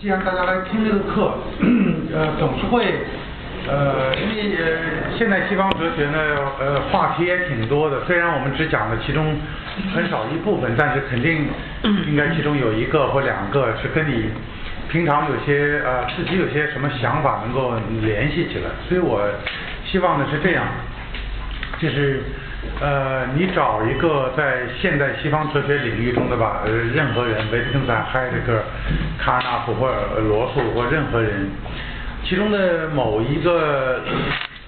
既然大家来听这个课，呃，总是会，呃，因为呃，现在西方哲学呢，呃，话题也挺多的。虽然我们只讲了其中很少一部分，但是肯定应该其中有一个或两个是跟你平常有些呃自己有些什么想法能够联系起来。所以我希望呢是这样，就是。呃，你找一个在现代西方哲学领域中的吧，呃，任何人，维特根斯坦、海德格尔、卡尔纳普或者罗素或任何人，其中的某一个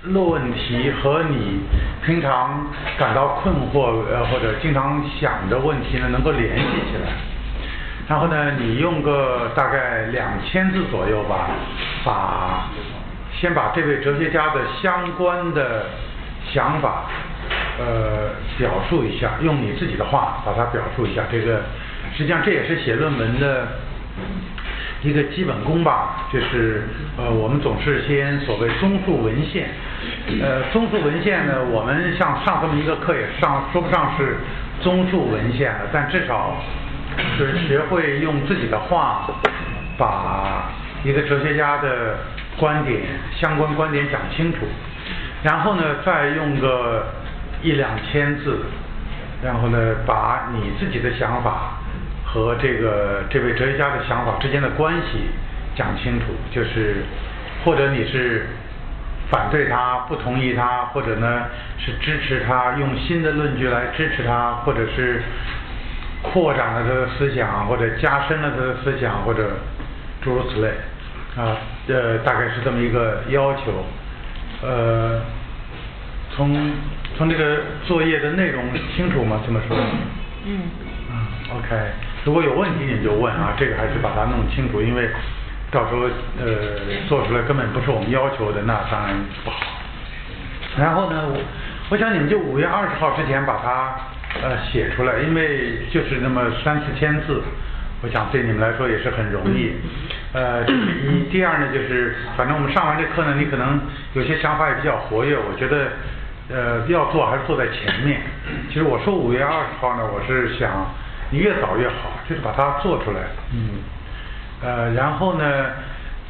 论题和你平常感到困惑呃或者经常想的问题呢，能够联系起来。然后呢，你用个大概两千字左右吧，把先把这位哲学家的相关的想法。呃，表述一下，用你自己的话把它表述一下。这个实际上这也是写论文的一个基本功吧。就是呃，我们总是先所谓综述文献。呃，综述文献呢，我们像上这么一个课也上说不上是综述文献了，但至少是学会用自己的话把一个哲学家的观点、相关观点讲清楚。然后呢，再用个。一两千字，然后呢，把你自己的想法和这个这位哲学家的想法之间的关系讲清楚，就是或者你是反对他、不同意他，或者呢是支持他，用新的论据来支持他，或者是扩展了他的思想，或者加深了他的思想，或者诸如此类啊，呃，大概是这么一个要求，呃，从。从这个作业的内容清楚吗？这么说？嗯。嗯，OK。如果有问题你就问啊，这个还是把它弄清楚，因为到时候呃做出来根本不是我们要求的，那当然不好。然后呢，我我想你们就五月二十号之前把它呃写出来，因为就是那么三四千字，我想对你们来说也是很容易。呃，这是一。第二呢，就是反正我们上完这课呢，你可能有些想法也比较活跃，我觉得。呃，要做还是做在前面。其实我说五月二十号呢，我是想你越早越好，就是把它做出来。嗯。呃，然后呢，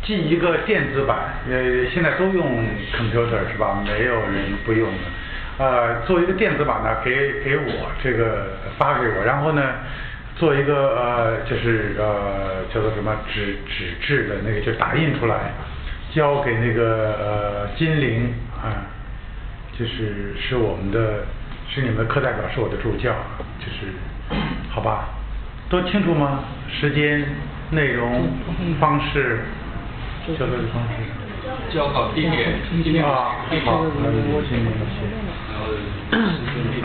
进一个电子版，呃，现在都用 computer 是吧？没有人不用的。呃，做一个电子版呢，给给我这个发给我，然后呢，做一个呃，就是呃，叫做什么纸纸质的那个，就打印出来，交给那个呃金陵啊。就是是我们的，是你们的课代表，是我的助教，就是好吧？都清楚吗？时间、内容、方式，交流的方式。交考地点。啊，好，那我先联系。然后地点。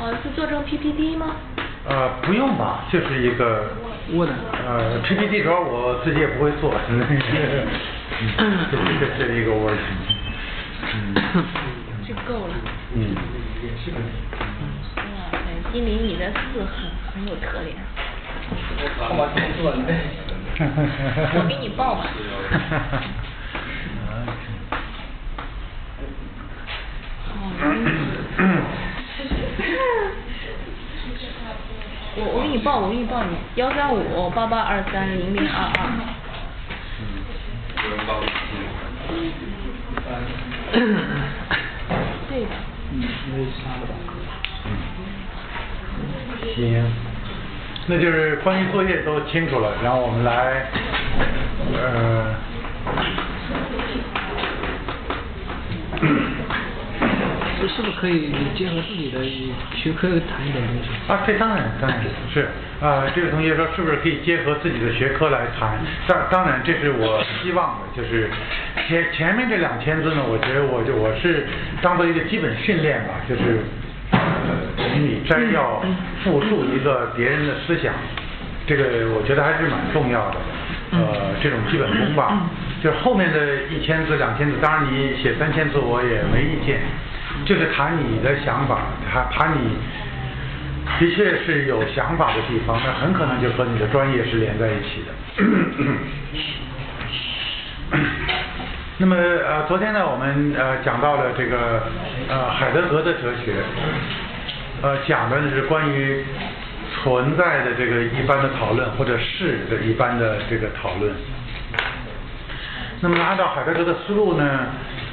呃，是做成 PPT 吗？呃，不用吧，就是一个。Word。呃，PPT 主要我自己也不会做，嗯，这这这是一个 Word。嗯，就够了。嗯。哇塞，金玲，你的字很很有特点。我给你报吧。我我给你报，我给你报你幺三五八八二三零零二二。对的。嗯，行，那就是关于作业都清楚了，然后我们来，呃。是不是可以结合自己的学科谈一点东西？啊，这当然，当然是。啊，这位同学说，是不是可以结合自己的学科来谈？当当然，这是我希望的，就是前前面这两千字呢，我觉得我就我是当做一个基本训练吧，就是给你摘要复述一个别人的思想，这个我觉得还是蛮重要的。呃，这种基本功吧，就是后面的一千字、两千字，当然你写三千字我也没意见。就是谈你的想法，谈谈你的确是有想法的地方，那很可能就和你的专业是连在一起的。那么呃，昨天呢，我们呃讲到了这个呃海德格的哲学，呃讲的是关于存在的这个一般的讨论，或者是的一般的这个讨论。那么按照海德格的思路呢，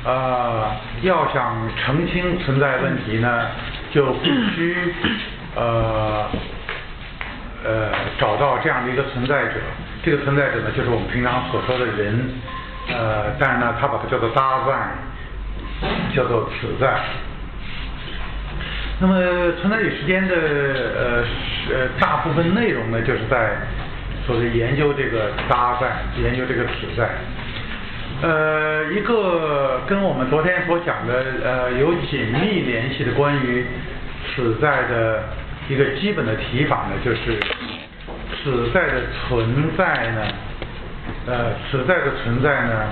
呃，要想澄清存在问题呢，就必须呃呃找到这样的一个存在者。这个存在者呢，就是我们平常所说的人。呃，但是呢，他把它叫做搭在，叫做此在。那么存在与时间的呃呃大部分内容呢，就是在所谓研究这个搭在，研究这个此在。呃，一个跟我们昨天所讲的呃有紧密联系的关于此在的一个基本的提法呢，就是此在的存在呢，呃，此在的存在呢，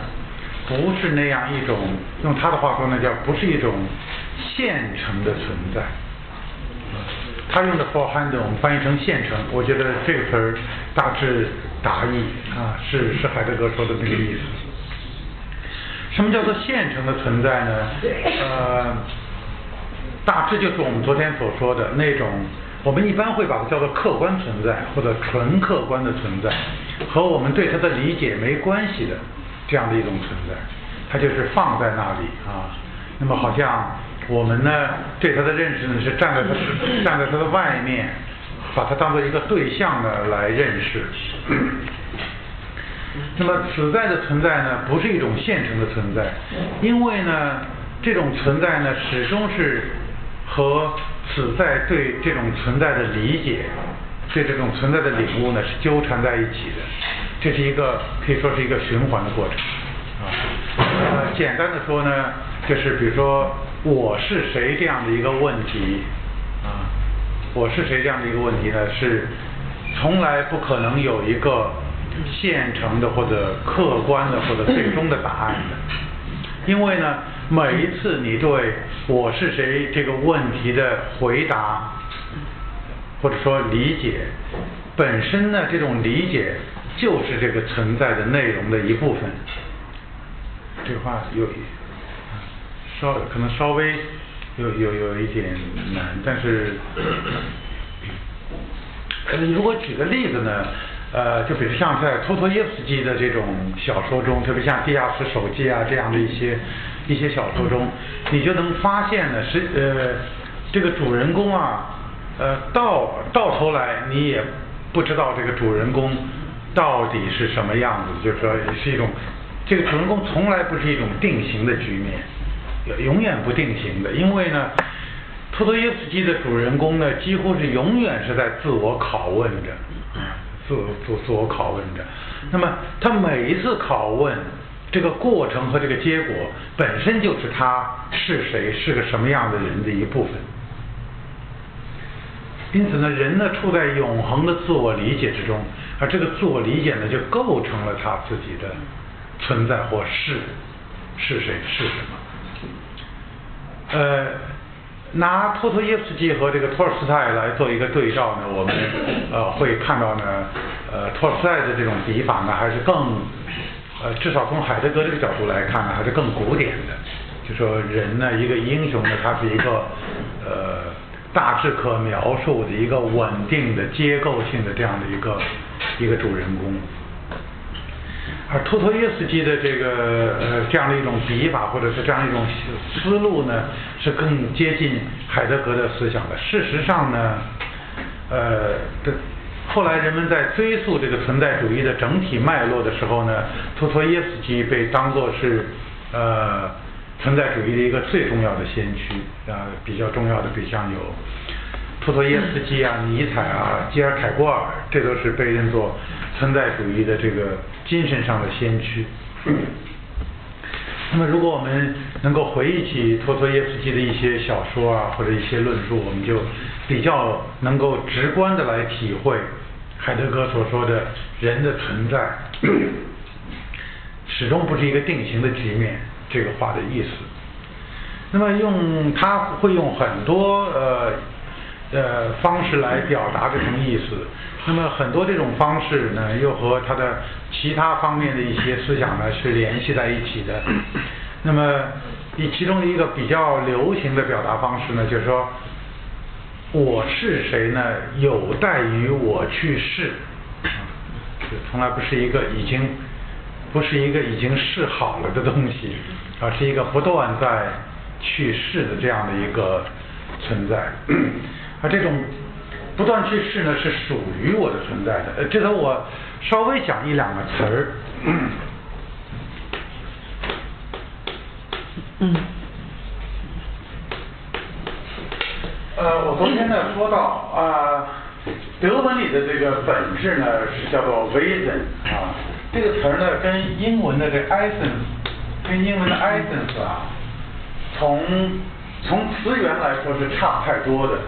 不是那样一种，用他的话说呢，叫不是一种现成的存在。他用的 for hand 我们翻译成现成，我觉得这个词儿大致达意啊，是是海德格说的那个意思。什么叫做现成的存在呢？呃，大致就是我们昨天所说的那种，我们一般会把它叫做客观存在或者纯客观的存在，和我们对它的理解没关系的这样的一种存在，它就是放在那里啊。那么好像我们呢对它的认识呢是站在它站在它的外面，把它当做一个对象呢来认识。那么此在的存在呢，不是一种现成的存在，因为呢，这种存在呢，始终是和此在对这种存在的理解，对这种存在的领悟呢，是纠缠在一起的。这是一个可以说是一个循环的过程啊。呃，简单的说呢，就是比如说我是谁这样的一个问题啊，我是谁这样的一个问题呢，是从来不可能有一个。现成的或者客观的或者最终的答案的，因为呢，每一次你对我是谁这个问题的回答，或者说理解本身呢，这种理解就是这个存在的内容的一部分。这话有稍可能稍微有有有一点难，但是如果举个例子呢？呃，就比如像在托托耶夫斯基的这种小说中，特别像《地下室手记》啊这样的一些一些小说中，你就能发现呢，是呃这个主人公啊，呃到到头来你也不知道这个主人公到底是什么样子，就是说是一种这个主人公从来不是一种定型的局面，永远不定型的，因为呢，托托耶夫斯基的主人公呢，几乎是永远是在自我拷问着。自自自我拷问着，那么他每一次拷问这个过程和这个结果本身就是他是谁是个什么样的人的一部分。因此呢，人呢处在永恒的自我理解之中，而这个自我理解呢就构成了他自己的存在或是是谁是什么。呃。拿托托耶夫斯基和这个托尔斯泰来做一个对照呢，我们 呃会看到呢，呃托尔斯泰的这种笔法呢还是更呃至少从海德格这个角度来看呢还是更古典的，就说人呢一个英雄呢他是一个呃大致可描述的一个稳定的结构性的这样的一个一个主人公。而托托耶斯基的这个呃这样的一种笔法，或者是这样一种思路呢，是更接近海德格的思想的。事实上呢，呃，的后来人们在追溯这个存在主义的整体脉络的时候呢，托托耶斯基被当作是呃存在主义的一个最重要的先驱啊，比较重要的，对象有托托耶斯基啊、尼采啊、基尔凯郭尔，这都是被认作。存在主义的这个精神上的先驱。那么，如果我们能够回忆起托托耶斯基的一些小说啊，或者一些论述，我们就比较能够直观的来体会海德格所说的人的存在始终不是一个定型的局面这个话的意思。那么，用他会用很多呃呃方式来表达这种意思。那么很多这种方式呢，又和他的其他方面的一些思想呢是联系在一起的。那么以其中的一个比较流行的表达方式呢，就是说，我是谁呢？有待于我去试，就从来不是一个已经不是一个已经试好了的东西，而是一个不断在去试的这样的一个存在。而这种不断去试呢，是属于我的存在的。呃，这头我稍微讲一两个词儿。嗯。呃，我昨天呢说到啊，德文里的这个本质呢是叫做 vision 啊，这个词儿呢跟英文的这 essence，跟英文的 essence 啊，从从词源来说是差太多的。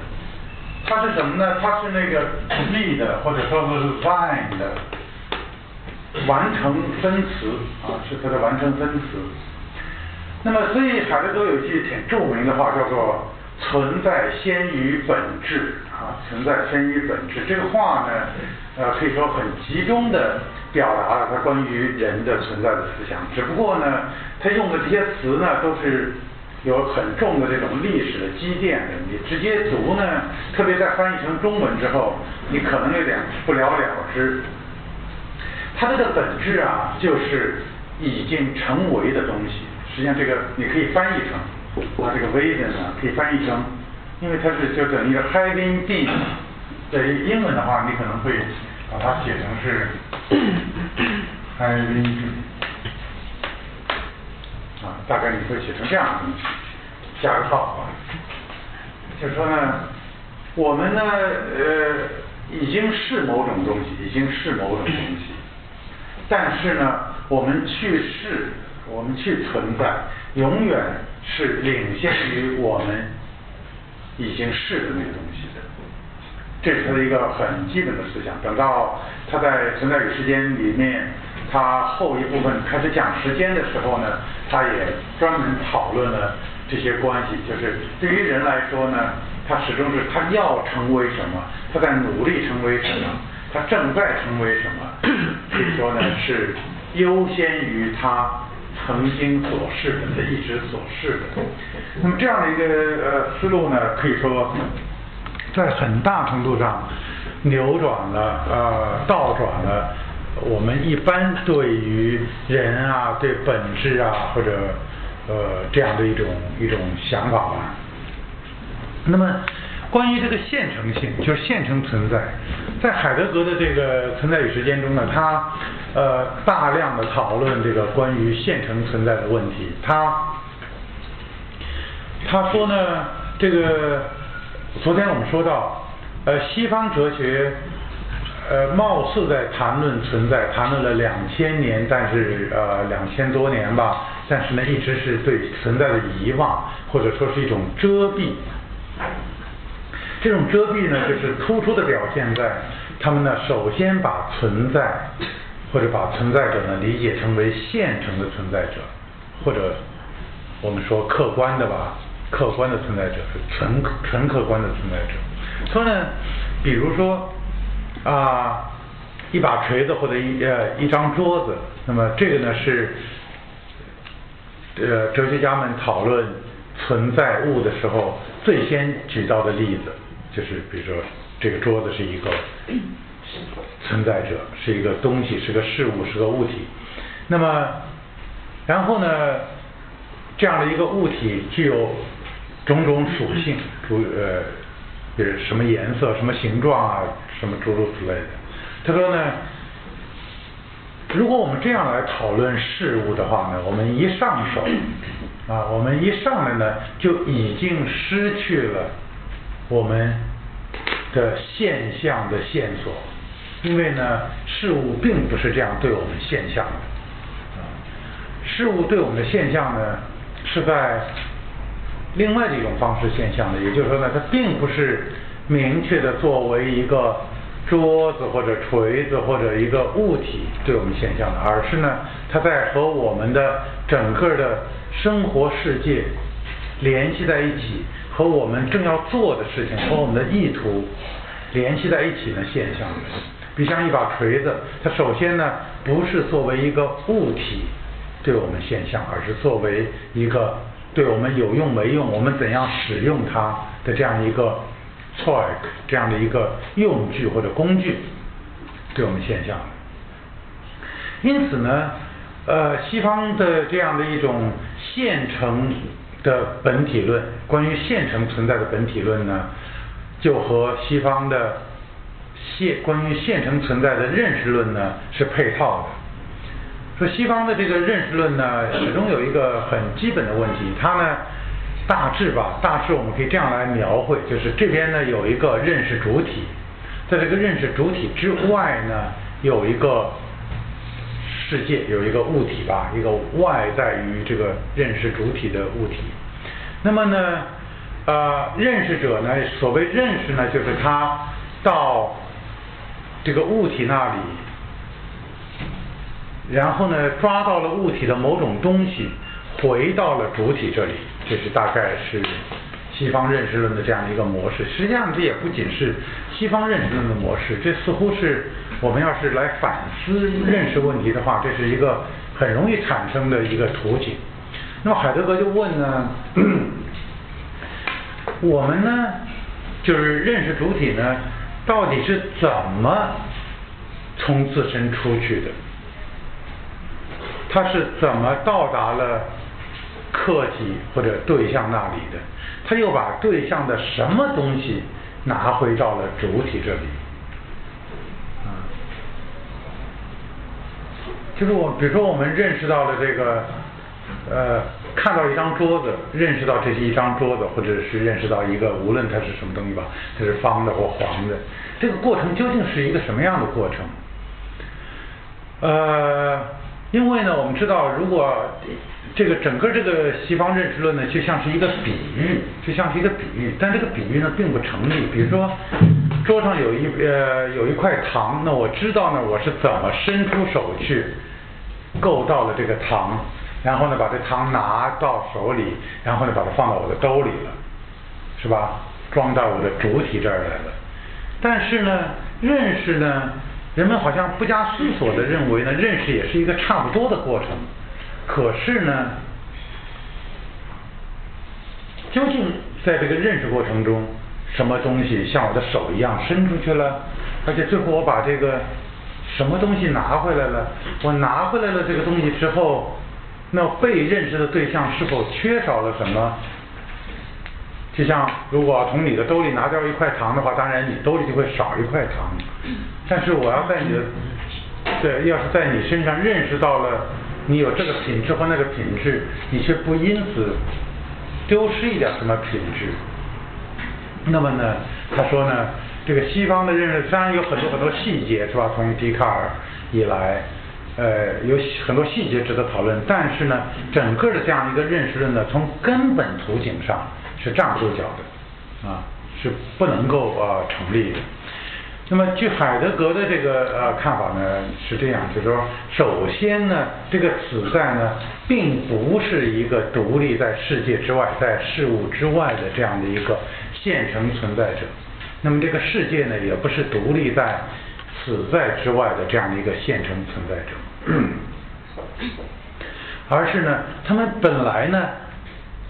它是什么呢？它是那个 be 的，或者说是 find 的完成分词啊，是它的完成分词。那么，所以海德格有一句挺著名的话，叫做“存在先于本质”啊，“存在先于本质”。这个话呢，呃，可以说很集中的表达了他关于人的存在的思想。只不过呢，他用的这些词呢，都是。有很重的这种历史的积淀的，你直接读呢，特别在翻译成中文之后，你可能有点不了了之。它这个本质啊，就是已经成为的东西。实际上，这个你可以翻译成，它这个 vision 呢，可以翻译成，因为它是就等于 having been。在英文的话，你可能会把它写成是 having been。啊，大概你会写成这样的东西，加个号啊，就说呢，我们呢，呃，已经是某种东西，已经是某种东西，但是呢，我们去世，我们去存在，永远是领先于我们已经是的那个东西的，这是他的一个很基本的思想。等到他在《存在与时间》里面。他后一部分开始讲时间的时候呢，他也专门讨论了这些关系。就是对于人来说呢，他始终是他要成为什么，他在努力成为什么，他正在成为什么。可以说呢，是优先于他曾经所示的，他一直所示的。那么这样的一个呃思路呢，可以说在很大程度上扭转了呃倒转了。我们一般对于人啊，对本质啊，或者呃这样的一种一种想法吧。那么关于这个现成性，就是现成存在，在海德格的这个存在与时间中呢，他呃大量的讨论这个关于现成存在的问题。他他说呢，这个昨天我们说到，呃西方哲学。呃，貌似在谈论存在，谈论了两千年，但是呃两千多年吧，但是呢，一直是对存在的遗忘，或者说是一种遮蔽。这种遮蔽呢，就是突出的表现在他们呢，首先把存在或者把存在者呢理解成为现成的存在者，或者我们说客观的吧，客观的存在者是纯纯客观的存在者。说呢，比如说。啊，一把锤子或者一呃一张桌子，那么这个呢是呃哲学家们讨论存在物的时候最先举到的例子，就是比如说这个桌子是一个 存在者，是一个东西，是个事物，是个物体。那么然后呢，这样的一个物体具有种种属性，如呃。是什么颜色、什么形状啊，什么诸如此类的。他说呢，如果我们这样来讨论事物的话呢，我们一上手啊，我们一上来呢，就已经失去了我们的现象的线索，因为呢，事物并不是这样对我们现象的。事物对我们的现象呢，是在。另外的一种方式现象的，也就是说呢，它并不是明确的作为一个桌子或者锤子或者一个物体对我们现象的，而是呢，它在和我们的整个的生活世界联系在一起，和我们正要做的事情和我们的意图联系在一起的现象。比如像一把锤子，它首先呢不是作为一个物体对我们现象，而是作为一个。对我们有用没用，我们怎样使用它的这样一个 toy 这样的一个用具或者工具对我们现象。因此呢，呃，西方的这样的一种现成的本体论，关于现成存在的本体论呢，就和西方的现关于现成存在的认识论呢是配套的。说西方的这个认识论呢，始终有一个很基本的问题，它呢大致吧，大致我们可以这样来描绘，就是这边呢有一个认识主体，在这个认识主体之外呢有一个。世界有一个物体吧，一个外在于这个认识主体的物体。那么呢，呃，认识者呢，所谓认识呢，就是他到这个物体那里，然后呢，抓到了物体的某种东西，回到了主体这里。这是大概是西方认识论的这样一个模式。实际上，这也不仅是西方认识论的模式，这似乎是。我们要是来反思认识问题的话，这是一个很容易产生的一个途径。那么海德格就问呢，我们呢，就是认识主体呢，到底是怎么从自身出去的？他是怎么到达了客体或者对象那里的？他又把对象的什么东西拿回到了主体这里？就是我，比如说我们认识到了这个，呃，看到一张桌子，认识到这是一张桌子，或者是认识到一个，无论它是什么东西吧，它是方的或黄的，这个过程究竟是一个什么样的过程？呃，因为呢，我们知道，如果这个整个这个西方认识论呢，就像是一个比喻，就像是一个比喻，但这个比喻呢，并不成立。比如说，桌上有一呃有一块糖，那我知道呢，我是怎么伸出手去。够到了这个糖，然后呢，把这糖拿到手里，然后呢，把它放到我的兜里了，是吧？装到我的主体这儿来了。但是呢，认识呢，人们好像不加思索的认为呢，认识也是一个差不多的过程。可是呢，究竟在这个认识过程中，什么东西像我的手一样伸出去了？而且最后我把这个。什么东西拿回来了？我拿回来了这个东西之后，那被认识的对象是否缺少了什么？就像如果从你的兜里拿掉一块糖的话，当然你兜里就会少一块糖。但是我要在你的，对，要是在你身上认识到了你有这个品质或那个品质，你却不因此丢失一点什么品质。那么呢，他说呢？这个西方的认识虽然有很多很多细节，是吧？从笛卡尔以来，呃，有很多细节值得讨论。但是呢，整个的这样一个认识论呢，从根本图景上是站不住脚的，啊，是不能够呃成立的。那么，据海德格的这个呃看法呢，是这样，就是说，首先呢，这个此在呢，并不是一个独立在世界之外、在事物之外的这样的一个现成存在者。那么这个世界呢，也不是独立在此在之外的这样的一个现成存在者，而是呢，他们本来呢，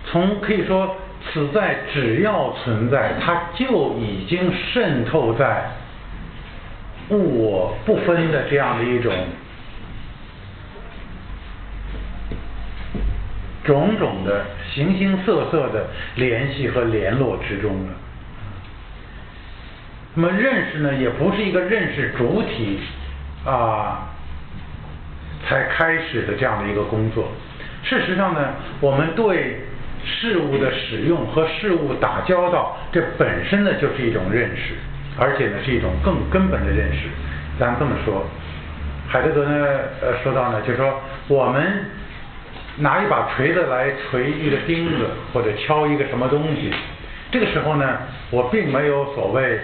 从可以说此在只要存在，它就已经渗透在物我不分的这样的一种种种的形形色色的联系和联络之中呢。那么认识呢，也不是一个认识主体啊才开始的这样的一个工作。事实上呢，我们对事物的使用和事物打交道，这本身呢就是一种认识，而且呢是一种更根本的认识。咱这么说，海德格呢呃说到呢，就说我们拿一把锤子来锤一个钉子或者敲一个什么东西，这个时候呢，我并没有所谓。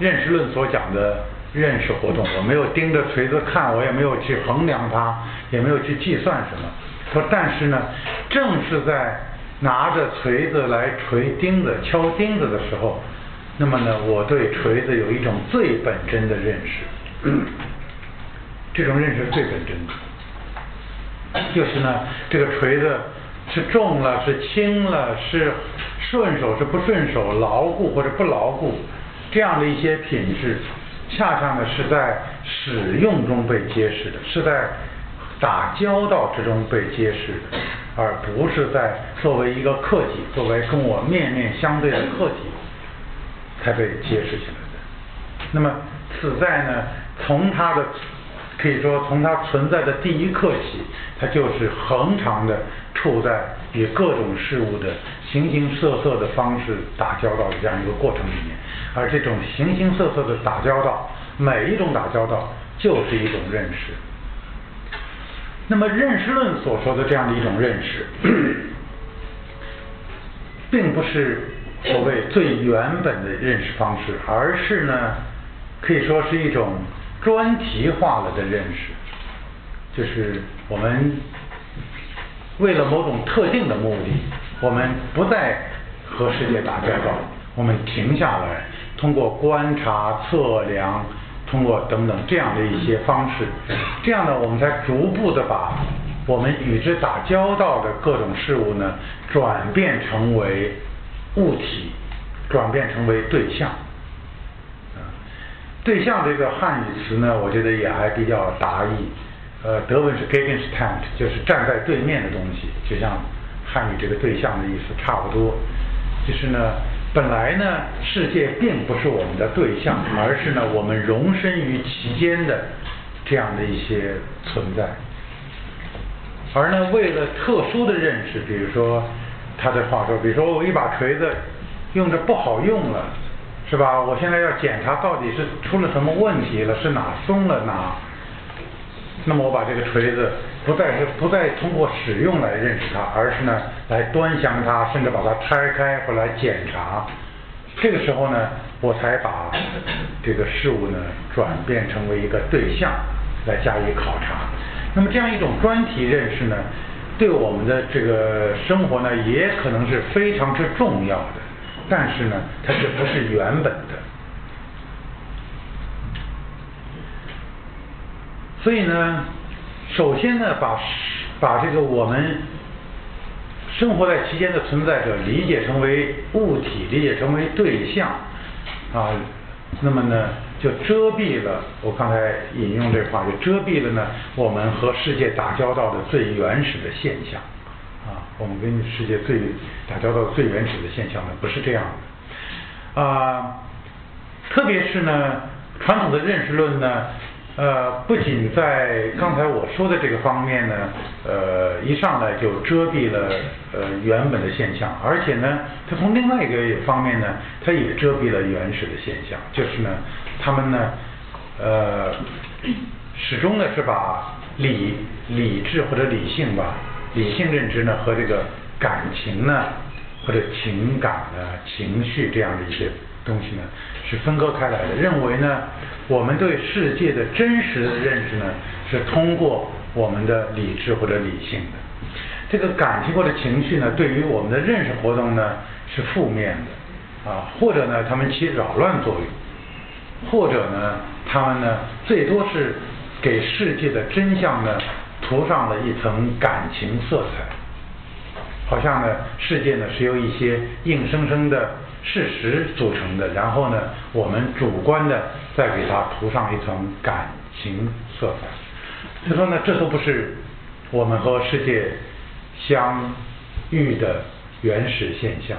认识论所讲的认识活动，我没有盯着锤子看，我也没有去衡量它，也没有去计算什么。说，但是呢，正是在拿着锤子来锤钉子、敲钉子的时候，那么呢，我对锤子有一种最本真的认识。这种认识最本真的，就是呢，这个锤子是重了，是轻了，是顺手是不顺手，牢固或者不牢固。这样的一些品质，恰恰呢是在使用中被揭示的，是在打交道之中被揭示的，而不是在作为一个客体，作为跟我面面相对的客体才被揭示起来的。那么此在呢，从它的可以说从它存在的第一刻起，它就是恒常的处在与各种事物的形形色色的方式打交道的这样一个过程里面，而这种形形色色的打交道，每一种打交道就是一种认识。那么认识论所说的这样的一种认识，并不是所谓最原本的认识方式，而是呢，可以说是一种专题化了的认识，就是我们为了某种特定的目的，我们不再和世界打交道，我们停下来，通过观察、测量。通过等等这样的一些方式，这样呢，我们才逐步的把我们与之打交道的各种事物呢，转变成为物体，转变成为对象。对象这个汉语词呢，我觉得也还比较达意。呃，德文是 Gegenstand，就是站在对面的东西，就像汉语这个对象的意思差不多。就是呢。本来呢，世界并不是我们的对象，而是呢，我们容身于其间的这样的一些存在。而呢，为了特殊的认识，比如说他的话说，比如说我一把锤子用着不好用了，是吧？我现在要检查到底是出了什么问题了，是哪松了哪？那么我把这个锤子不再是不再通过使用来认识它，而是呢来端详它，甚至把它拆开或来检查。这个时候呢，我才把这个事物呢转变成为一个对象来加以考察。那么这样一种专题认识呢，对我们的这个生活呢也可能是非常之重要的，但是呢，它是不是原本的？所以呢，首先呢，把把这个我们生活在其间的存在者理解成为物体，理解成为对象啊，那么呢，就遮蔽了我刚才引用这话，就遮蔽了呢我们和世界打交道的最原始的现象啊，我们跟世界最打交道最原始的现象呢，不是这样的啊，特别是呢，传统的认识论呢。呃，不仅在刚才我说的这个方面呢，呃，一上来就遮蔽了呃原本的现象，而且呢，它从另外一个方面呢，它也遮蔽了原始的现象，就是呢，他们呢，呃，始终呢是把理理智或者理性吧，理性认知呢和这个感情呢或者情感呢情绪这样的一些。东西呢是分割开来的，认为呢我们对世界的真实的认识呢是通过我们的理智或者理性的，这个感情或者情绪呢对于我们的认识活动呢是负面的啊，或者呢他们起扰乱作用，或者呢他们呢最多是给世界的真相呢涂上了一层感情色彩，好像呢世界呢是由一些硬生生的。事实组成的，然后呢，我们主观的再给它涂上一层感情色彩。他说呢，这都不是我们和世界相遇的原始现象。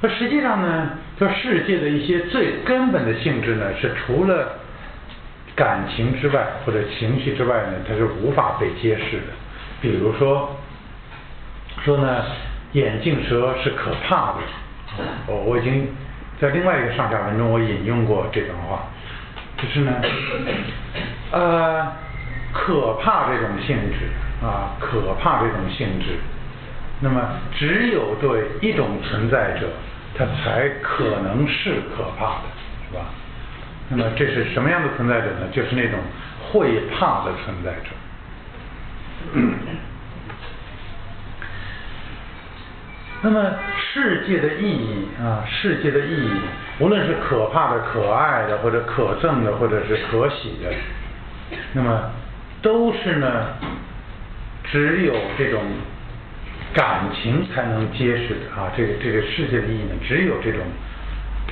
那实际上呢，这世界的一些最根本的性质呢，是除了感情之外或者情绪之外呢，它是无法被揭示的。比如说，说呢，眼镜蛇是可怕的。我我已经在另外一个上下文中我引用过这段话，就是呢，呃，可怕这种性质啊，可怕这种性质，那么只有对一种存在者，它才可能是可怕的，是吧？那么这是什么样的存在者呢？就是那种会怕的存在者。那么世界的意义啊，世界的意义，无论是可怕的、可爱的，或者可憎的，或者是可喜的，那么都是呢，只有这种感情才能揭示啊。这个这个世界的意义呢，只有这种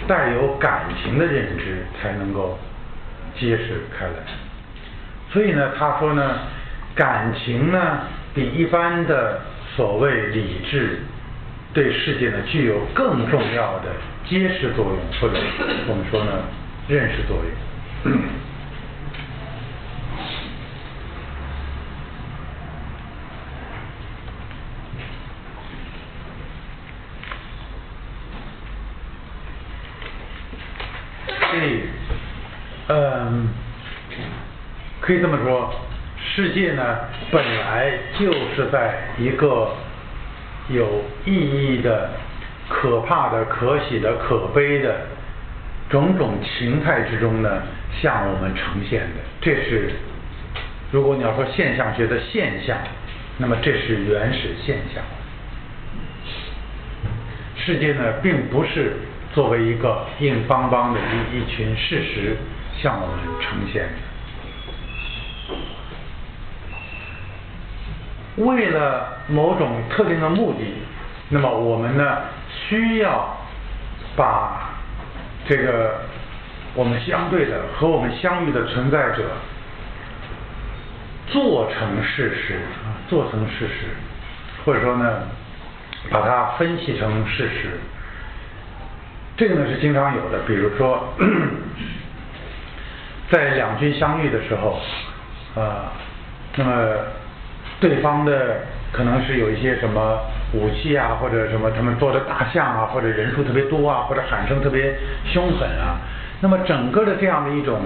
带有感情的认知才能够揭示开来。所以呢，他说呢，感情呢比一般的所谓理智对世界呢具有更重要的揭示作用，或者我们说呢认识作用。所以，嗯，可以这么说，世界呢本来就是在一个有意义的、可怕的、可喜的、可悲的种种情态之中呢向我们呈现的。这是，如果你要说现象学的现象，那么这是原始现象。世界呢并不是。作为一个硬邦邦的一一群事实向我们呈现的为了某种特定的目的，那么我们呢需要把这个我们相对的和我们相遇的存在者做成事实，做成事实，或者说呢把它分析成事实。这个呢是经常有的，比如说，在两军相遇的时候，啊，那么对方的可能是有一些什么武器啊，或者什么他们坐的大象啊，或者人数特别多啊，或者喊声特别凶狠啊，那么整个的这样的一种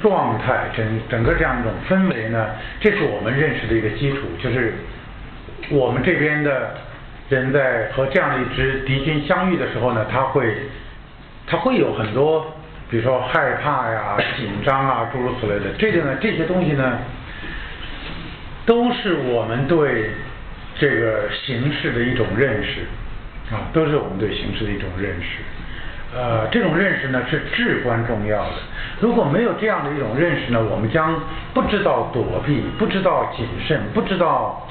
状态，整整个这样一种氛围呢，这是我们认识的一个基础，就是我们这边的。人在和这样的一支敌军相遇的时候呢，他会，他会有很多，比如说害怕呀、紧张啊，诸如此类的。这个呢，这些东西呢，都是我们对这个形势的一种认识啊，都是我们对形势的一种认识。呃，这种认识呢是至关重要的。如果没有这样的一种认识呢，我们将不知道躲避，不知道谨慎，不知道。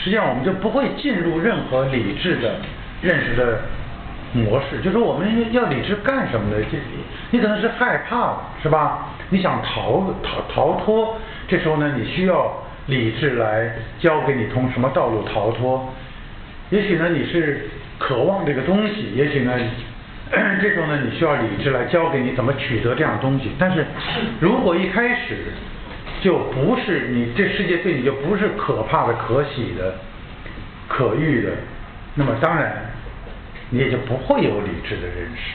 实际上，我们就不会进入任何理智的认识的模式。就是我们要理智干什么呢？这你可能是害怕，是吧？你想逃逃逃脱，这时候呢，你需要理智来教给你从什么道路逃脱。也许呢，你是渴望这个东西，也许呢，这时候呢，你需要理智来教给你怎么取得这样东西。但是如果一开始，就不是你这世界对你就不是可怕的、可喜的、可遇的，那么当然你也就不会有理智的认识。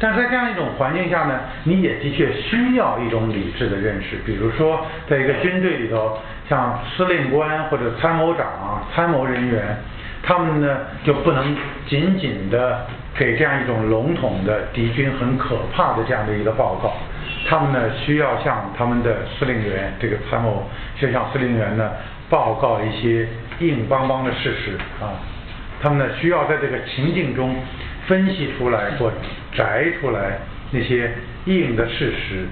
但在这样一种环境下呢，你也的确需要一种理智的认识。比如说，在一个军队里头，像司令官或者参谋长、参谋人员，他们呢就不能仅仅的给这样一种笼统的敌军很可怕的这样的一个报告。他们呢需要向他们的司令员，这个参谋需要向司令员呢报告一些硬邦邦的事实啊。他们呢需要在这个情境中分析出来或摘出来那些硬的事实，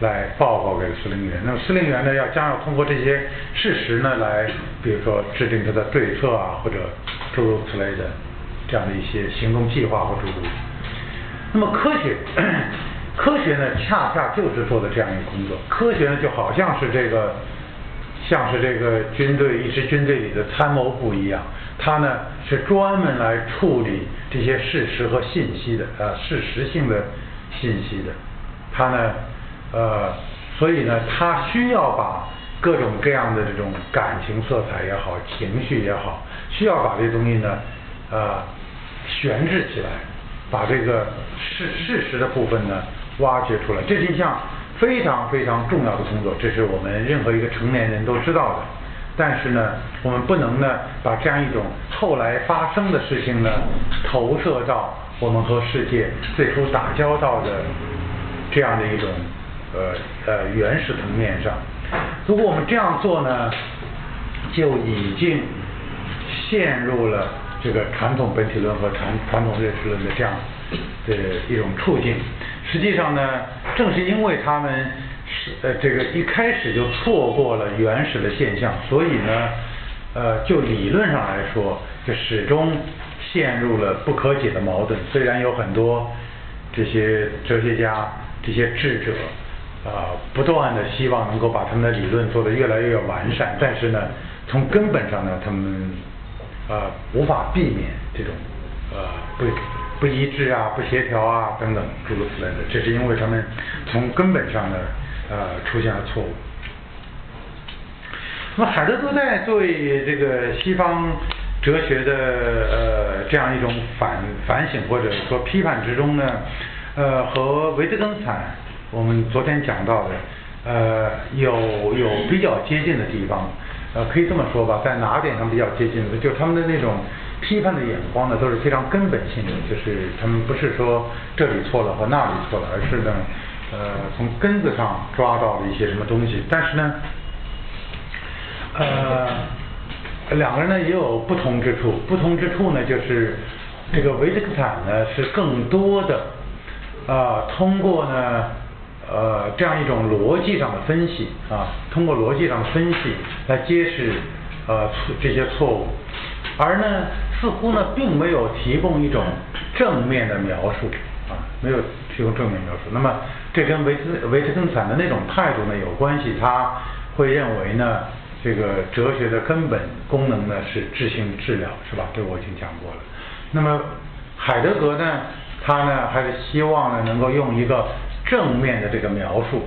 来报告给司令员。那么司令员呢要将要通过这些事实呢来，比如说制定他的对策啊，或者诸如此类的这样的一些行动计划或诸如。那么科学。科学呢，恰恰就是做的这样一个工作。科学呢，就好像是这个，像是这个军队一支军队里的参谋部一样，它呢是专门来处理这些事实和信息的啊，事实性的信息的。它呢，呃，所以呢，他需要把各种各样的这种感情色彩也好，情绪也好，需要把这东西呢，呃，悬置起来，把这个事事实的部分呢。挖掘出来，这是一项非常非常重要的工作，这是我们任何一个成年人都知道的。但是呢，我们不能呢把这样一种后来发生的事情呢投射到我们和世界最初打交道的这样的一种呃呃原始层面上。如果我们这样做呢，就已经陷入了这个传统本体论和传传统认识论的这样的一种处境。实际上呢，正是因为他们是呃这个一开始就错过了原始的现象，所以呢，呃就理论上来说，就始终陷入了不可解的矛盾。虽然有很多这些哲学家、这些智者啊，不断的希望能够把他们的理论做得越来越完善，但是呢，从根本上呢，他们啊无法避免这种呃不不一致啊、不协调啊等等诸如此类的。这是因为他们从根本上呢呃出现了错误。那么海德格在对这个西方哲学的呃这样一种反反省或者说批判之中呢，呃和维特根斯坦我们昨天讲到的呃有有比较接近的地方，呃可以这么说吧，在哪点上比较接近的，就他们的那种批判的眼光呢都是非常根本性的，就是他们不是说这里错了和那里错了，而是呢呃从根子上抓到了一些什么东西，但是呢。呃，两个人呢也有不同之处，不同之处呢就是这个维特根斯坦呢是更多的啊通过呢呃这样一种逻辑上的分析啊，通过逻辑上的分析来揭示呃这些错误，而呢似乎呢并没有提供一种正面的描述啊，没有提供正面描述。那么这跟维特维特根斯坦的那种态度呢有关系，他会认为呢。这个哲学的根本功能呢是治性治疗，是吧？这我已经讲过了。那么海德格呢，他呢还是希望呢能够用一个正面的这个描述，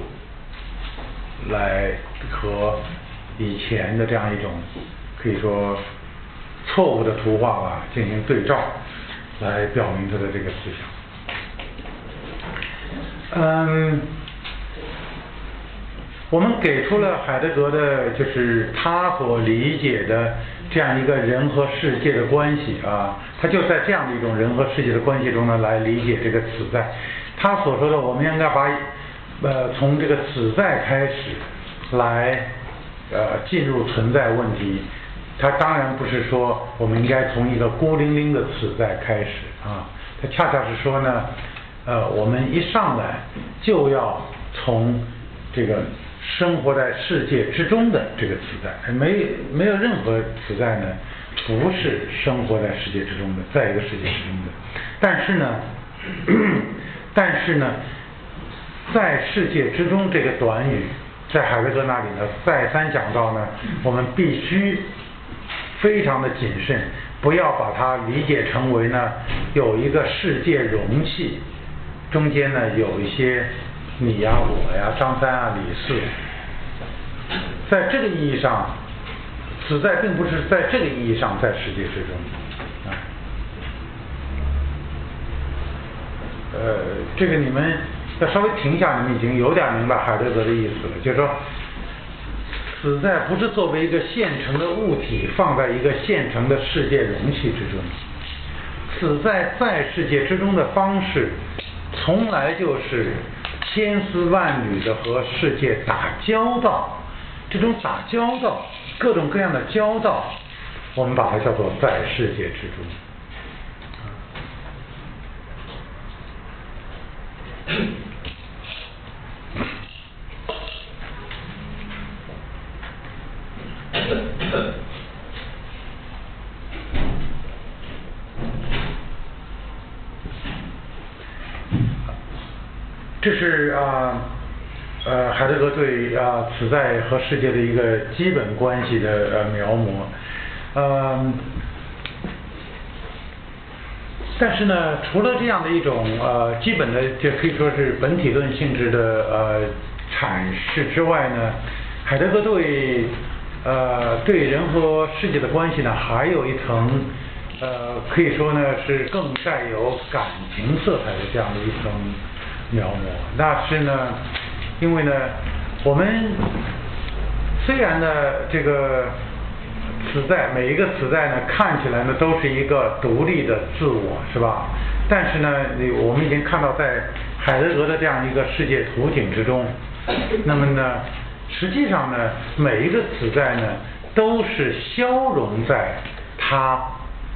来和以前的这样一种可以说错误的图画吧进行对照，来表明他的这个思想。嗯。我们给出了海德格的，就是他所理解的这样一个人和世界的关系啊，他就在这样的一种人和世界的关系中呢，来理解这个此在。他所说的，我们应该把呃从这个此在开始来呃进入存在问题。他当然不是说我们应该从一个孤零零的此在开始啊，他恰恰是说呢，呃，我们一上来就要从这个。生活在世界之中的这个此在，没没有任何此在呢，不是生活在世界之中的，在一个世界之中的。但是呢，但是呢，在世界之中这个短语，在海德格那里呢，再三讲到呢，我们必须非常的谨慎，不要把它理解成为呢，有一个世界容器，中间呢有一些。你呀，我呀，张三啊，李四，在这个意义上，此在并不是在这个意义上在世界之中啊。呃，这个你们要稍微停一下，你们已经有点明白海德格的意思了，就是说，死在不是作为一个现成的物体放在一个现成的世界容器之中，死在在世界之中的方式，从来就是。千丝万缕的和世界打交道，这种打交道，各种各样的交道，我们把它叫做在世界之中。这是啊，呃，海德格对啊此在和世界的一个基本关系的呃描摹，嗯，但是呢，除了这样的一种呃基本的，就可以说是本体论性质的呃阐释之外呢，海德格对呃对人和世界的关系呢，还有一层呃可以说呢是更带有感情色彩的这样的一层。描摹，那是呢，因为呢，我们虽然呢，这个此在每一个此在呢，看起来呢都是一个独立的自我，是吧？但是呢，我们已经看到在海德格的这样一个世界图景之中，那么呢，实际上呢，每一个此在呢，都是消融在他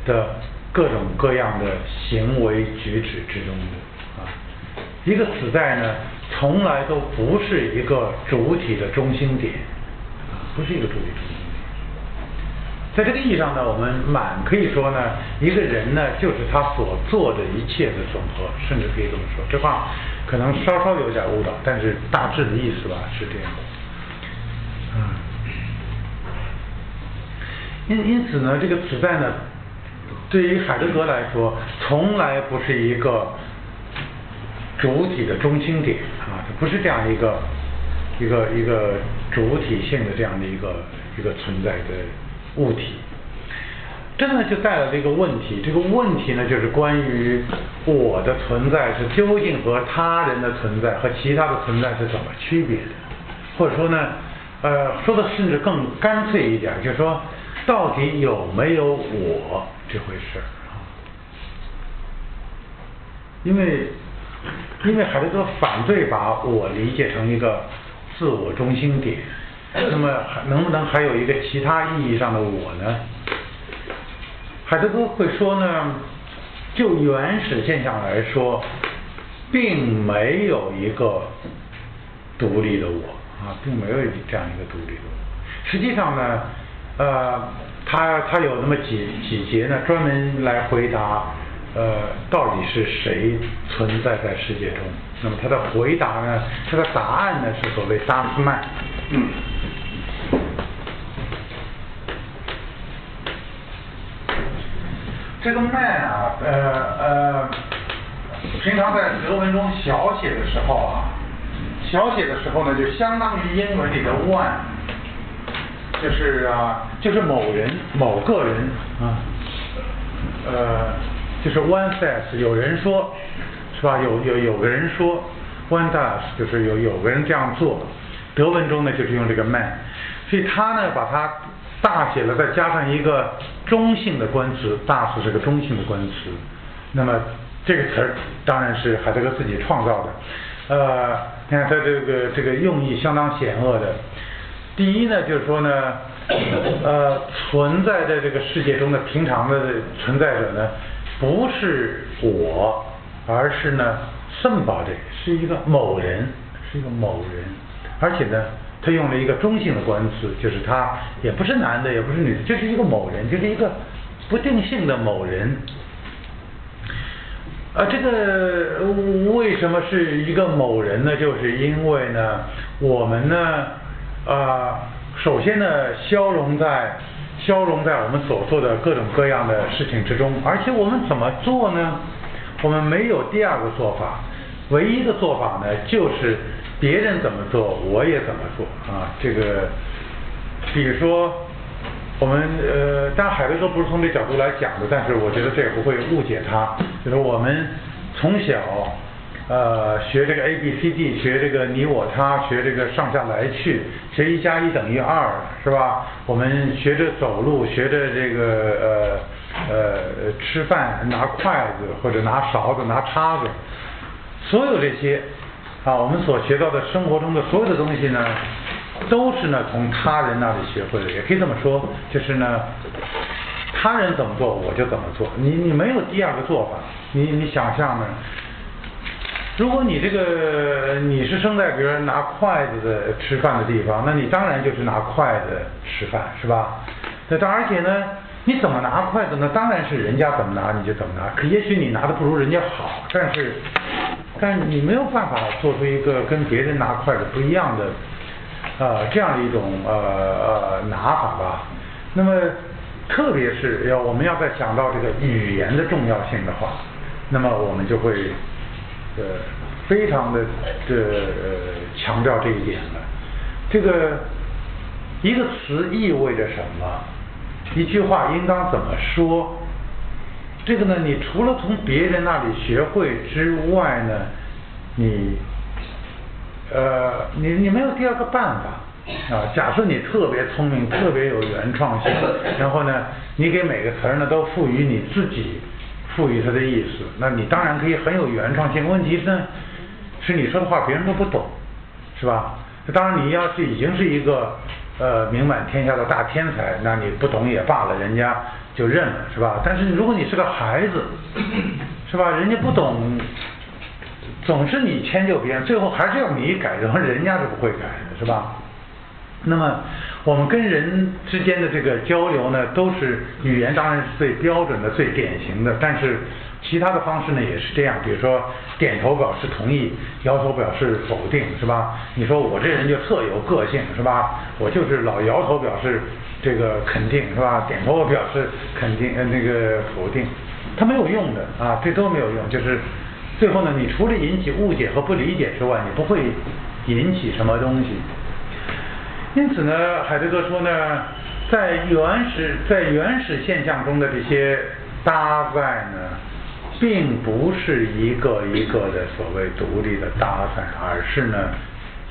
的各种各样的行为举止之中的。啊一个此在呢，从来都不是一个主体的中心点，啊，不是一个主体。在这个意义上呢，我们满可以说呢，一个人呢就是他所做的一切的总和，甚至可以这么说。这话可能稍稍有点误导，但是大致的意思吧是这样的。嗯，因因此呢，这个此在呢，对于海德格来说，从来不是一个主体的中心点啊，它不是这样一个一个一个主体性的这样的一个一个存在的。物体，这呢就带来了一个问题，这个问题呢就是关于我的存在是究竟和他人的存在和其他的存在是怎么区别的，或者说呢，呃，说的甚至更干脆一点，就是说到底有没有我这回事儿？因为因为海德格反对把我理解成一个自我中心点。那么还能不能还有一个其他意义上的我呢？海德格会说呢，就原始现象来说，并没有一个独立的我啊，并没有这样一个独立的我。实际上呢，呃，他他有那么几几节呢，专门来回答呃，到底是谁存在在世界中？那么他的回答呢，他的答案呢，是所谓达斯曼。这个 man 啊，呃呃，平常在德文中小写的时候啊，小写的时候呢，就相当于英文里的 one，就是啊，就是某人某个人啊，呃，就是 one says，有人说，是吧？有有有个人说，one does，就是有有个人这样做。德文中呢，就是用这个 man，所以他呢，把它大写了，再加上一个。中性的官词，大是个中性的官词。那么这个词儿当然是海德格自己创造的。呃，你看他这个这个用意相当险恶的。第一呢，就是说呢，呃，存在在这个世界中的平常的存在者呢，不是我，而是呢，somebody 是一个某人，是一个某人，而且呢。他用了一个中性的官词，就是他也不是男的，也不是女的，就是一个某人，就是一个不定性的某人。啊，这个为什么是一个某人呢？就是因为呢，我们呢，啊，首先呢，消融在消融在我们所做的各种各样的事情之中，而且我们怎么做呢？我们没有第二个做法，唯一的做法呢，就是。别人怎么做，我也怎么做啊！这个，比如说，我们呃，当然海德格不是从这角度来讲的，但是我觉得这也不会误解他。就是我们从小呃学这个 A B C D，学这个你我他，学这个上下来去，学一加一等于二，是吧？我们学着走路，学着这个呃呃吃饭，拿筷子或者拿勺子，拿叉子，所有这些。啊，我们所学到的生活中的所有的东西呢，都是呢从他人那里学会的，也可以这么说，就是呢，他人怎么做我就怎么做，你你没有第二个做法，你你想象呢？如果你这个你是生在比如拿筷子的吃饭的地方，那你当然就是拿筷子吃饭，是吧？那当而且呢，你怎么拿筷子呢？当然是人家怎么拿你就怎么拿，可也许你拿的不如人家好，但是。但你没有办法做出一个跟别人拿筷子不一样的，呃，这样的一种呃呃拿法吧。那么，特别是要我们要再讲到这个语言的重要性的话，那么我们就会呃非常的这呃强调这一点了。这个一个词意味着什么？一句话应当怎么说？这个呢，你除了从别人那里学会之外呢，你，呃，你你没有第二个办法啊。假设你特别聪明，特别有原创性，然后呢，你给每个词儿呢都赋予你自己赋予它的意思，那你当然可以很有原创性。问题是呢，是你说的话别人都不懂，是吧？当然你要是已经是一个呃名满天下的大天才，那你不懂也罢了，人家。就认了是吧？但是如果你是个孩子，是吧？人家不懂，总是你迁就别人，最后还是要你改，然后人家是不会改的，是吧？那么我们跟人之间的这个交流呢，都是语言当然是最标准的、最典型的，但是其他的方式呢也是这样，比如说点头表示同意，摇头表示否定，是吧？你说我这人就特有个性，是吧？我就是老摇头表示这个肯定，是吧？点头表示肯定呃那个否定，它没有用的啊，这都没有用，就是最后呢，你除了引起误解和不理解之外，你不会引起什么东西。因此呢，海德格说呢，在原始在原始现象中的这些搭载呢，并不是一个一个的所谓独立的搭载，而是呢，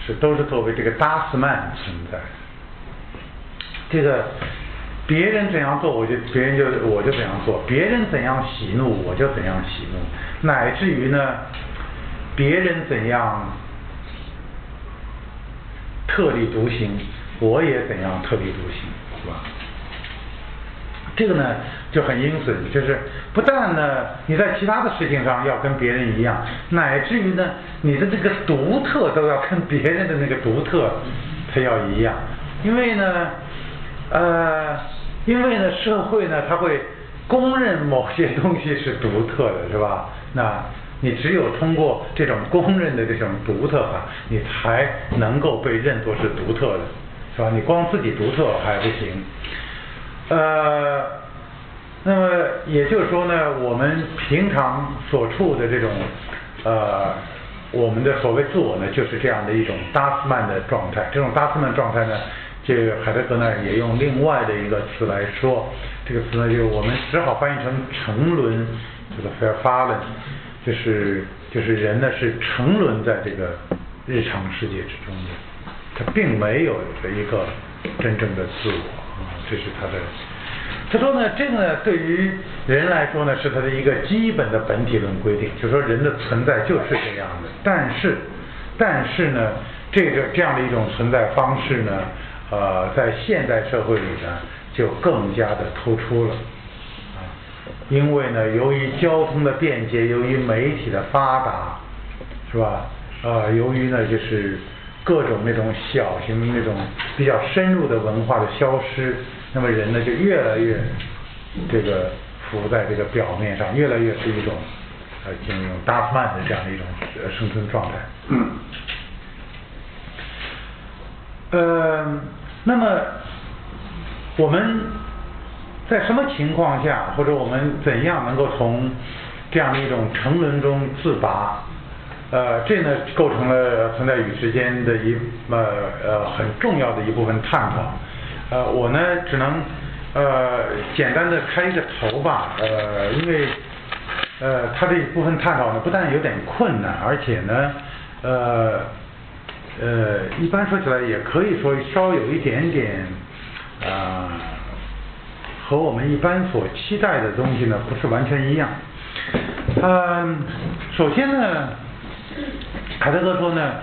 是都是作为这个达斯曼存在。这个别人怎样做，我就别人就我就怎样做；别人怎样喜怒，我就怎样喜怒，乃至于呢，别人怎样。特立独行，我也怎样特立独行，是吧？这个呢就很阴损，就是不但呢你在其他的事情上要跟别人一样，乃至于呢你的这个独特都要跟别人的那个独特它要一样，因为呢呃因为呢社会呢它会公认某些东西是独特的，是吧？那。你只有通过这种公认的这种独特法，你才能够被认作是独特的，是吧？你光自己独特还不行。呃，那么也就是说呢，我们平常所处的这种呃，我们的所谓自我呢，就是这样的一种达斯曼的状态。这种达斯曼状态呢，这个海德格呢也用另外的一个词来说，这个词呢就是我们只好翻译成沉沦，这个 fair fallen。就是就是人呢是沉沦在这个日常世界之中的，他并没有一个真正的自我，这是他的。他说呢，这个呢对于人来说呢是他的一个基本的本体论规定，就说人的存在就是这样的。但是但是呢，这个这样的一种存在方式呢，呃，在现代社会里呢就更加的突出了。因为呢，由于交通的便捷，由于媒体的发达，是吧？呃，由于呢，就是各种那种小型的那种比较深入的文化的消失，那么人呢就越来越这个浮在这个表面上，越来越是一种呃进入达斯曼的这样的一种呃生存状态。呃，那么我们。在什么情况下，或者我们怎样能够从这样的一种沉沦中自拔？呃，这呢构成了存在与时间的一呃呃很重要的一部分探讨。呃，我呢只能呃简单的开一个头吧。呃，因为呃他这一部分探讨呢不但有点困难，而且呢呃呃一般说起来也可以说稍有一点点啊。和我们一般所期待的东西呢，不是完全一样。嗯，首先呢，海德格说呢，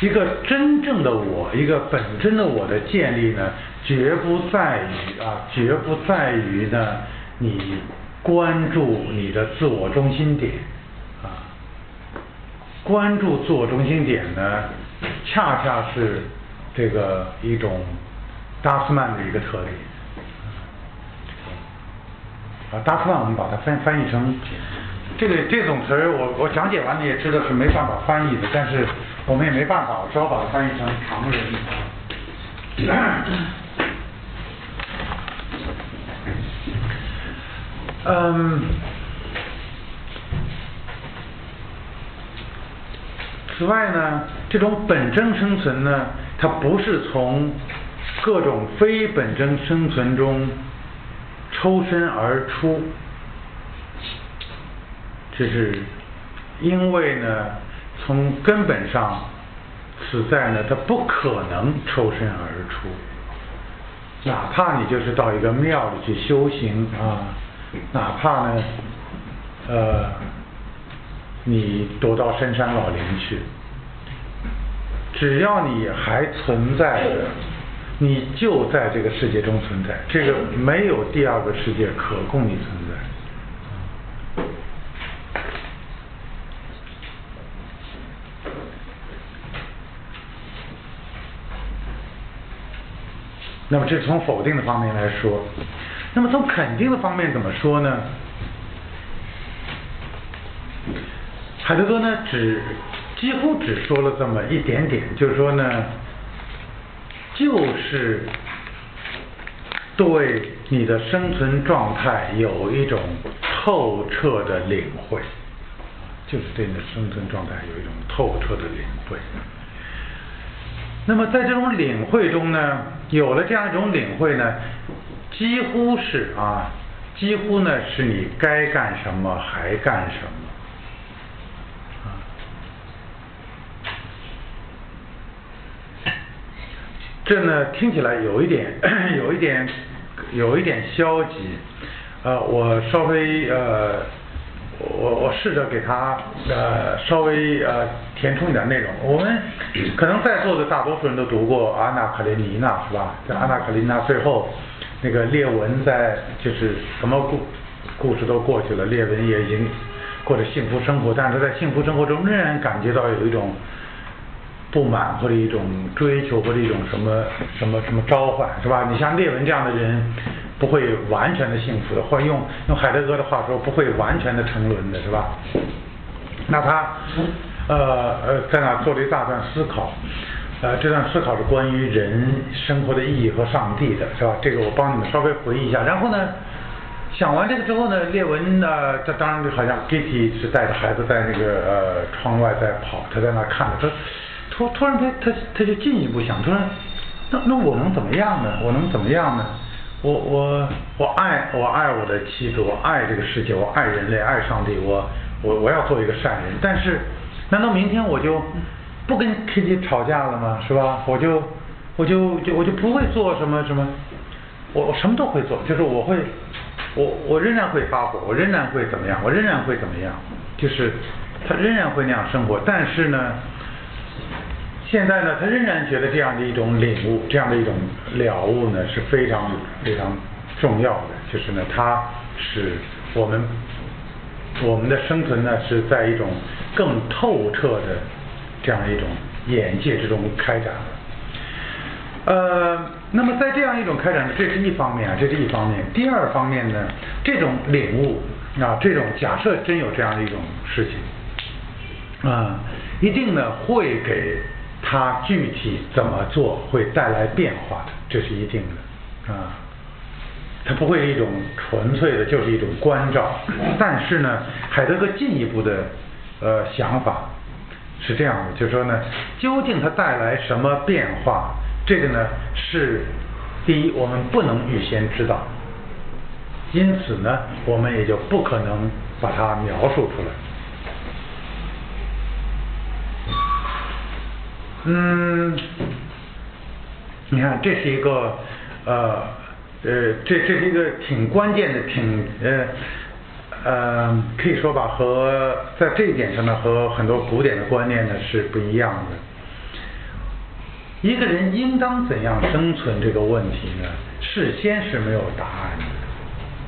一个真正的我，一个本真的我的建立呢，绝不在于啊，绝不在于呢，你关注你的自我中心点啊，关注自我中心点呢，恰恰是这个一种达斯曼的一个特点。啊，达斯曼，我们把它翻翻译成这个这种词儿，我我讲解完你也知道是没办法翻译的，但是我们也没办法，我只好把它翻译成常人。嗯，此外呢，这种本真生存呢，它不是从各种非本真生存中。抽身而出，这是因为呢，从根本上，此在呢，它不可能抽身而出。哪怕你就是到一个庙里去修行啊，哪怕呢，呃，你躲到深山老林去，只要你还存在着。你就在这个世界中存在，这个没有第二个世界可供你存在。那么这从否定的方面来说，那么从肯定的方面怎么说呢？海德格呢，只几乎只说了这么一点点，就是说呢，就是对你的生存状态有一种透彻的领会，就是对你的生存状态有一种透彻的领会。那么在这种领会中呢，有了这样一种领会呢，几乎是啊，几乎呢是你该干什么还干什么。这呢听起来有一点，有一点，有一点消极。呃，我稍微呃，我我试着给他呃稍微呃填充一点内容。我们可能在座的大多数人都读过《安娜卡列尼娜》，是吧？在《安娜卡列尼娜》最后，那个列文在就是什么故故事都过去了，列文也已经过着幸福生活，但是在幸福生活中仍然感觉到有一种。不满或者一种追求或者一种什么什么什么召唤是吧？你像列文这样的人，不会完全的幸福的，或者用用海德格的话说，不会完全的沉沦的是吧？那他呃呃在那做了一大段思考，呃这段思考是关于人生活的意义和上帝的是吧？这个我帮你们稍微回忆一下。然后呢，想完这个之后呢，列文呢，他当然就好像 Kitty 是带着孩子在那个呃窗外在跑，他在那看着他。突突然他他他就进一步想，突然，那那我能怎么样呢？我能怎么样呢？我我我爱我爱我的妻子，我爱这个世界，我爱人类，爱上帝，我我我要做一个善人。但是，难道明天我就不跟 Kitty 吵架了吗？是吧？我就我就就我就不会做什么什么，我我什么都会做，就是我会我我仍然会发火，我仍然会怎么样？我仍然会怎么样？就是他仍然会那样生活，但是呢？现在呢，他仍然觉得这样的一种领悟，这样的一种了悟呢，是非常非常重要的。就是呢，它使我们我们的生存呢，是在一种更透彻的这样一种眼界之中开展的。呃，那么在这样一种开展，这是一方面啊，这是一方面。第二方面呢，这种领悟啊，这种假设真有这样的一种事情啊，一定呢会给。他具体怎么做会带来变化的，这是一定的啊。他不会一种纯粹的，就是一种关照。但是呢，海德格进一步的呃想法是这样的，就是说呢，究竟它带来什么变化，这个呢是第一，我们不能预先知道，因此呢，我们也就不可能把它描述出来。嗯，你看，这是一个呃呃，这这是一个挺关键的，挺呃呃，可以说吧，和在这一点上呢，和很多古典的观念呢是不一样的。一个人应当怎样生存这个问题呢？事先是没有答案的。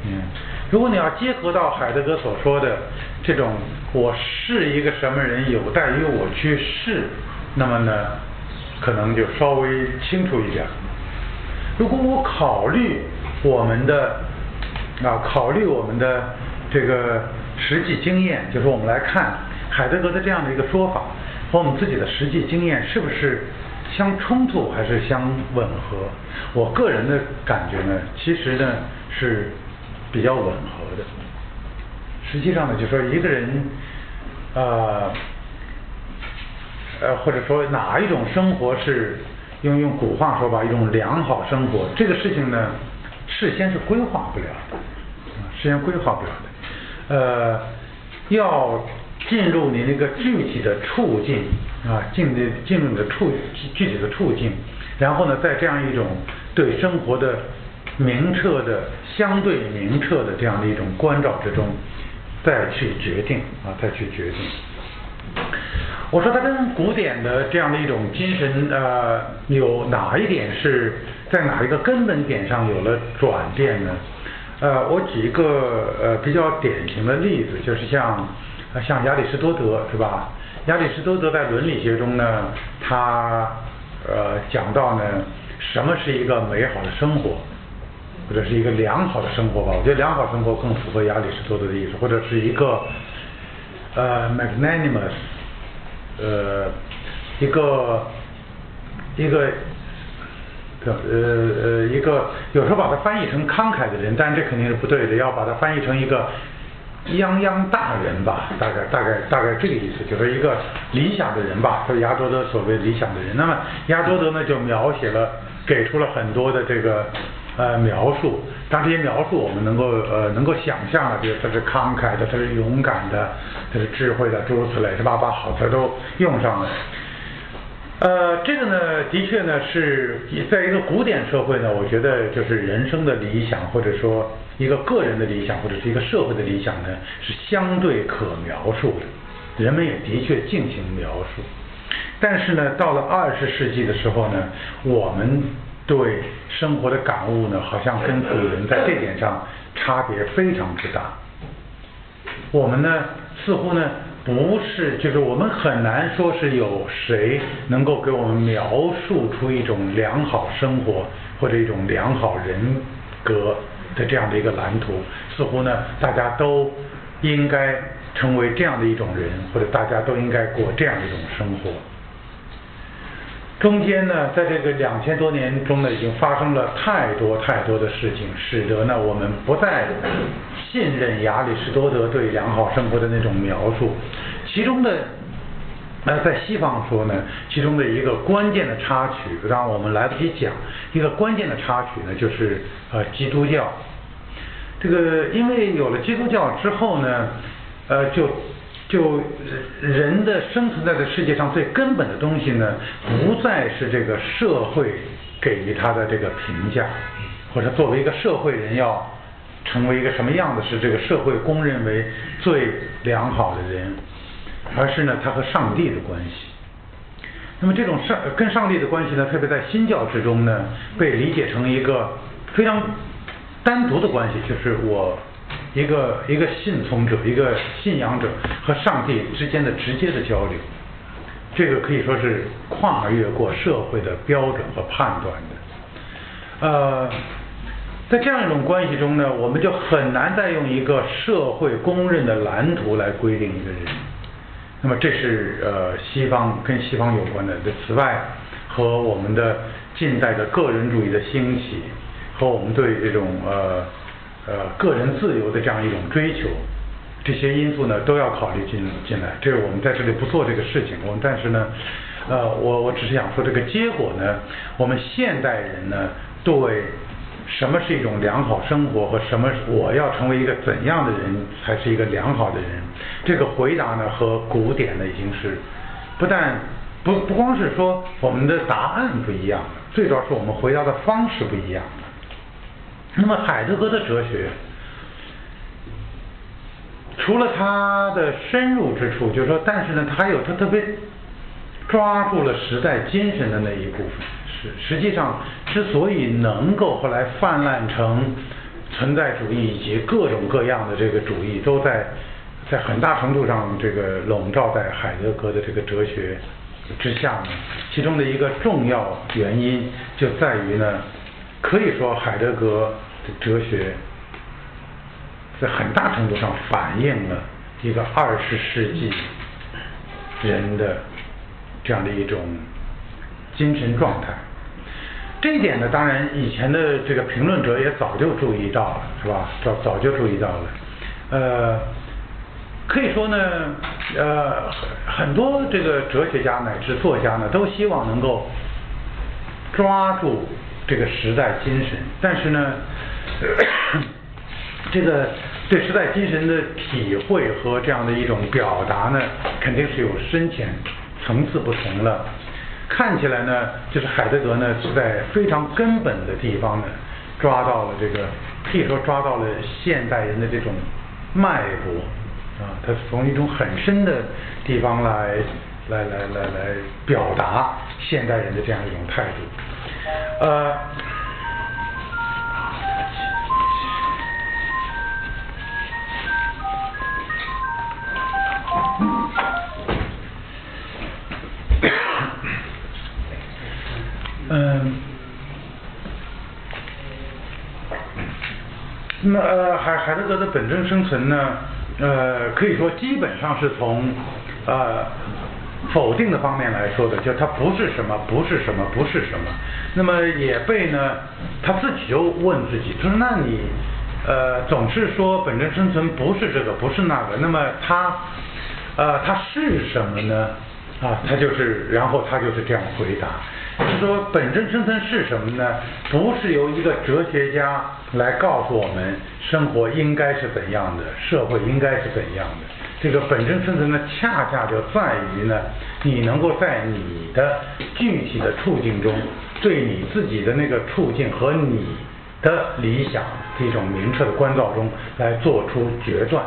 嗯，如果你要结合到海德格所说的这种，我是一个什么人，有待于我去试。那么呢，可能就稍微清楚一点。如果我考虑我们的啊，考虑我们的这个实际经验，就是我们来看海德格的这样的一个说法和我们自己的实际经验是不是相冲突还是相吻合？我个人的感觉呢，其实呢是比较吻合的。实际上呢，就说一个人呃。呃，或者说哪一种生活是用用古话说吧，一种良好生活，这个事情呢，事先是规划不了的，事先规划不了的。呃，要进入你那个具体的处境啊，进的进入你的处具体的处境，然后呢，在这样一种对生活的明澈的相对明澈的这样的一种关照之中，再去决定啊，再去决定。我说他跟古典的这样的一种精神，呃，有哪一点是在哪一个根本点上有了转变呢？呃，我举一个呃比较典型的例子，就是像像亚里士多德是吧？亚里士多德在伦理学中呢，他呃讲到呢，什么是一个美好的生活，或者是一个良好的生活吧。我觉得良好生活更符合亚里士多德的意思，或者是一个呃 magnanimous，呃一个一个。呃呃，一个有时候把它翻译成慷慨的人，但这肯定是不对的，要把它翻译成一个泱泱大人吧，大概大概大概这个意思，就是一个理想的人吧，就是亚多德所谓理想的人。那么亚多德呢，就描写了，给出了很多的这个呃描述，当这些描述我们能够呃能够想象的，比如他是慷慨的，他是勇敢的，他是智慧的，诸如此类，是吧？把好词都用上了。呃，这个呢，的确呢，是在一个古典社会呢，我觉得就是人生的理想，或者说一个个人的理想，或者是一个社会的理想呢，是相对可描述的，人们也的确进行描述。但是呢，到了二十世纪的时候呢，我们对生活的感悟呢，好像跟古人在这点上差别非常之大。我们呢，似乎呢。不是，就是我们很难说是有谁能够给我们描述出一种良好生活或者一种良好人格的这样的一个蓝图。似乎呢，大家都应该成为这样的一种人，或者大家都应该过这样一种生活。中间呢，在这个两千多年中呢，已经发生了太多太多的事情，使得呢，我们不再。信任亚里士多德对良好生活的那种描述，其中的，呃，在西方说呢，其中的一个关键的插曲，让我们来不及讲，一个关键的插曲呢，就是呃，基督教。这个因为有了基督教之后呢，呃，就就人的生存在这世界上最根本的东西呢，不再是这个社会给予他的这个评价，或者作为一个社会人要。成为一个什么样子是这个社会公认为最良好的人，而是呢他和上帝的关系。那么这种上跟上帝的关系呢，特别在新教之中呢，被理解成一个非常单独的关系，就是我一个一个信从者、一个信仰者和上帝之间的直接的交流。这个可以说是跨越过社会的标准和判断的，呃。在这样一种关系中呢，我们就很难再用一个社会公认的蓝图来规定一个人。那么这是呃西方跟西方有关的。此外，和我们的近代的个人主义的兴起，和我们对这种呃呃个人自由的这样一种追求，这些因素呢都要考虑进进来。这是我们在这里不做这个事情。我们但是呢，呃我我只是想说这个结果呢，我们现代人呢对。什么是一种良好生活和什么我要成为一个怎样的人才是一个良好的人？这个回答呢和古典呢已经是不但不不光是说我们的答案不一样，最主要是我们回答的方式不一样。那么海德格的哲学，除了他的深入之处，就是说，但是呢，他有他特别抓住了时代精神的那一部分。实际上，之所以能够后来泛滥成存在主义以及各种各样的这个主义，都在在很大程度上这个笼罩在海德格的这个哲学之下呢。其中的一个重要原因就在于呢，可以说海德格的哲学在很大程度上反映了一个二十世纪人的这样的一种精神状态。这一点呢，当然以前的这个评论者也早就注意到了，是吧？早早就注意到了。呃，可以说呢，呃，很多这个哲学家乃至作家呢，都希望能够抓住这个时代精神，但是呢，这个对时代精神的体会和这样的一种表达呢，肯定是有深浅层次不同了。看起来呢，就是海德格呢是在非常根本的地方呢，抓到了这个，可以说抓到了现代人的这种脉搏啊，他从一种很深的地方来来来来来表达现代人的这样一种态度，呃。嗯。那么呃海海德格的本真生存呢呃可以说基本上是从呃否定的方面来说的就它不是什么不是什么不是什么。那么也被呢他自己就问自己他说那你呃总是说本真生存不是这个不是那个那么它呃它是什么呢？啊，他就是，然后他就是这样回答。就说本真生存是什么呢？不是由一个哲学家来告诉我们生活应该是怎样的，社会应该是怎样的。这个本真生存呢，恰恰就在于呢，你能够在你的具体的处境中，对你自己的那个处境和你的理想这种明确的关照中来做出决断，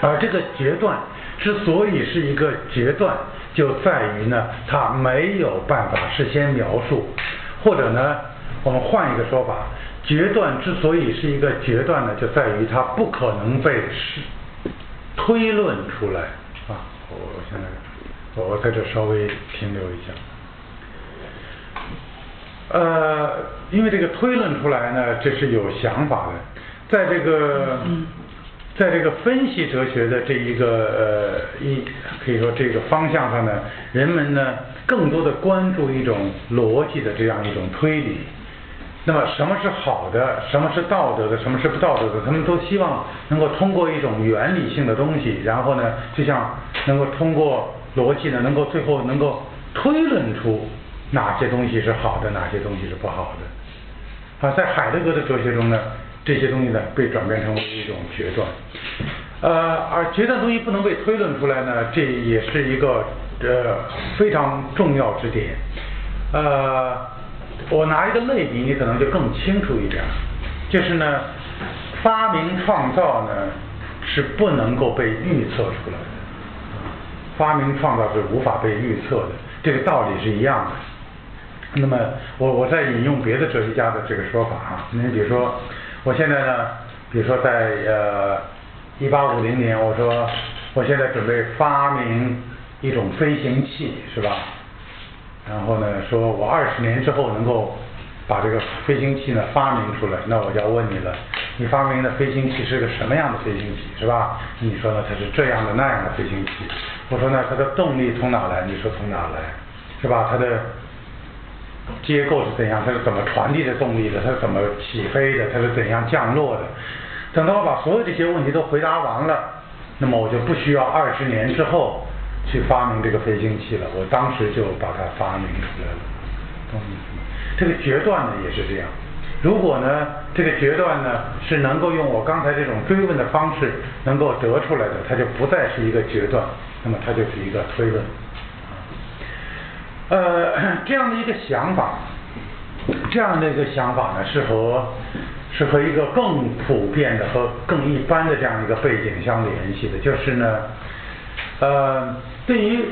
而这个决断之所以是一个决断。就在于呢，他没有办法事先描述，或者呢，我们换一个说法，决断之所以是一个决断呢，就在于它不可能被是推论出来啊。我现在我在这稍微停留一下，呃，因为这个推论出来呢，这是有想法的，在这个。在这个分析哲学的这一个呃一可以说这个方向上呢，人们呢更多的关注一种逻辑的这样一种推理。那么什么是好的，什么是道德的，什么是不道德的，他们都希望能够通过一种原理性的东西，然后呢，就像能够通过逻辑呢，能够最后能够推论出哪些东西是好的，哪些东西是不好的。啊，在海德格的哲学中呢。这些东西呢，被转变成为一种决断，呃，而决断东西不能被推论出来呢，这也是一个呃非常重要之点。呃，我拿一个类比，你可能就更清楚一点，就是呢，发明创造呢是不能够被预测出来的，发明创造是无法被预测的，这个道理是一样的。那么，我我再引用别的哲学家的这个说法啊，你比如说。我现在呢，比如说在呃一八五零年，我说我现在准备发明一种飞行器，是吧？然后呢，说我二十年之后能够把这个飞行器呢发明出来，那我就要问你了，你发明的飞行器是个什么样的飞行器，是吧？你说呢，它是这样的那样的飞行器。我说呢，它的动力从哪来？你说从哪来？是吧？它的。结构是怎样？它是怎么传递的动力的？它是怎么起飞的？它是怎样降落的？等到我把所有这些问题都回答完了，那么我就不需要二十年之后去发明这个飞行器了。我当时就把它发明出来了。这个决断呢也是这样。如果呢这个决断呢是能够用我刚才这种追问的方式能够得出来的，它就不再是一个决断，那么它就是一个推论。呃，这样的一个想法，这样的一个想法呢，是和是和一个更普遍的和更一般的这样一个背景相联系的，就是呢，呃，对于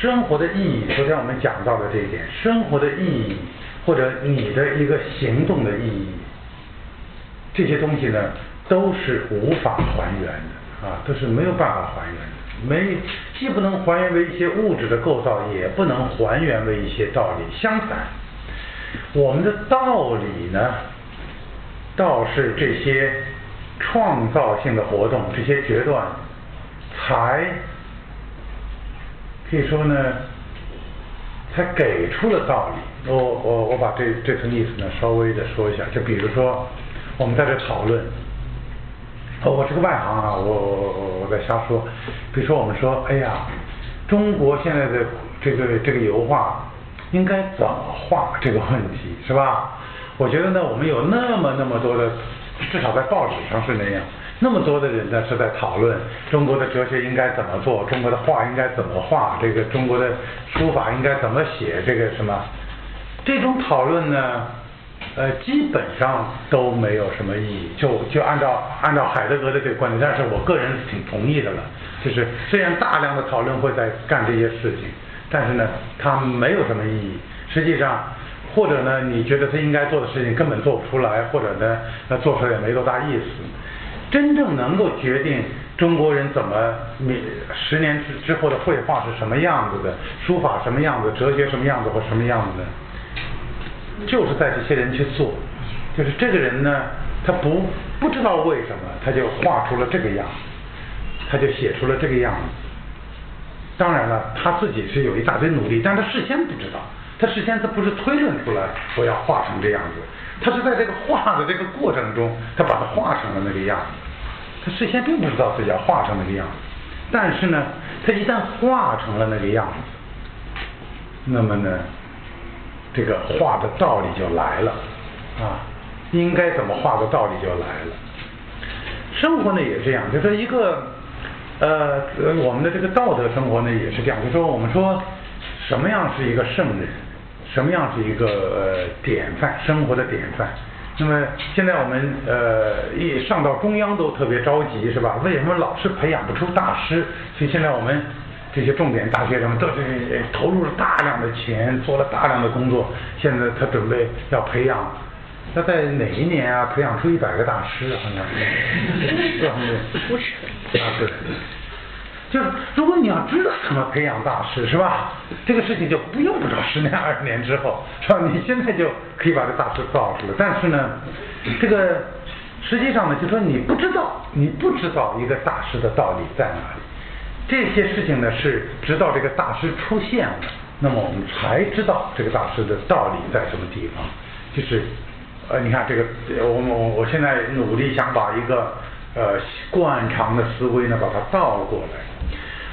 生活的意义，昨天我们讲到的这一点，生活的意义或者你的一个行动的意义，这些东西呢，都是无法还原的啊，都是没有办法还原的。没，既不能还原为一些物质的构造，也不能还原为一些道理。相反，我们的道理呢，倒是这些创造性的活动，这些决断，才可以说呢，才给出了道理。我我我把这这层意思呢，稍微的说一下。就比如说，我们在这讨论。哦，我是个外行啊，我我我我在瞎说。比如说，我们说，哎呀，中国现在的这个这个油画应该怎么画这个问题，是吧？我觉得呢，我们有那么那么多的，至少在报纸上是那样，那么多的人呢是在讨论中国的哲学应该怎么做，中国的画应该怎么画，这个中国的书法应该怎么写，这个什么？这种讨论呢？呃，基本上都没有什么意义。就就按照按照海德格的这个观点，但是我个人挺同意的了。就是虽然大量的讨论会在干这些事情，但是呢，它没有什么意义。实际上，或者呢，你觉得他应该做的事情根本做不出来，或者呢，那做出来也没多大意思。真正能够决定中国人怎么你十年之之后的绘画是什么样子的，书法什么样子，哲学什么样子或什么样子的。就是在这些人去做，就是这个人呢，他不不知道为什么，他就画出了这个样子，他就写出了这个样子。当然了，他自己是有一大堆努力，但他事先不知道，他事先他不是推论出来我要画成这样子，他是在这个画的这个过程中，他把它画成了那个样子。他事先并不知道自己要画成那个样子，但是呢，他一旦画成了那个样子，那么呢，这个画的道理就来了啊，应该怎么画的道理就来了。生活呢也这样，就说一个。呃，我们的这个道德生活呢也是这样，就说我们说什么样是一个圣人，什么样是一个呃典范，生活的典范。那么现在我们呃一上到中央都特别着急，是吧？为什么老是培养不出大师？所以现在我们这些重点大学生都是投入了大量的钱，做了大量的工作，现在他准备要培养。他在哪一年啊？培养出一百个大师，好像是，是吧？不是。啊，对。就是如果你要知道怎么培养大师，是吧？这个事情就不用不着十年二十年之后，是吧？你现在就可以把这大师造出来。但是呢，这个实际上呢，就说你不知道，你不知道一个大师的道理在哪里。这些事情呢，是直到这个大师出现了，那么我们才知道这个大师的道理在什么地方，就是。呃，你看这个，我我我现在努力想把一个呃惯常的思维呢，把它倒过来，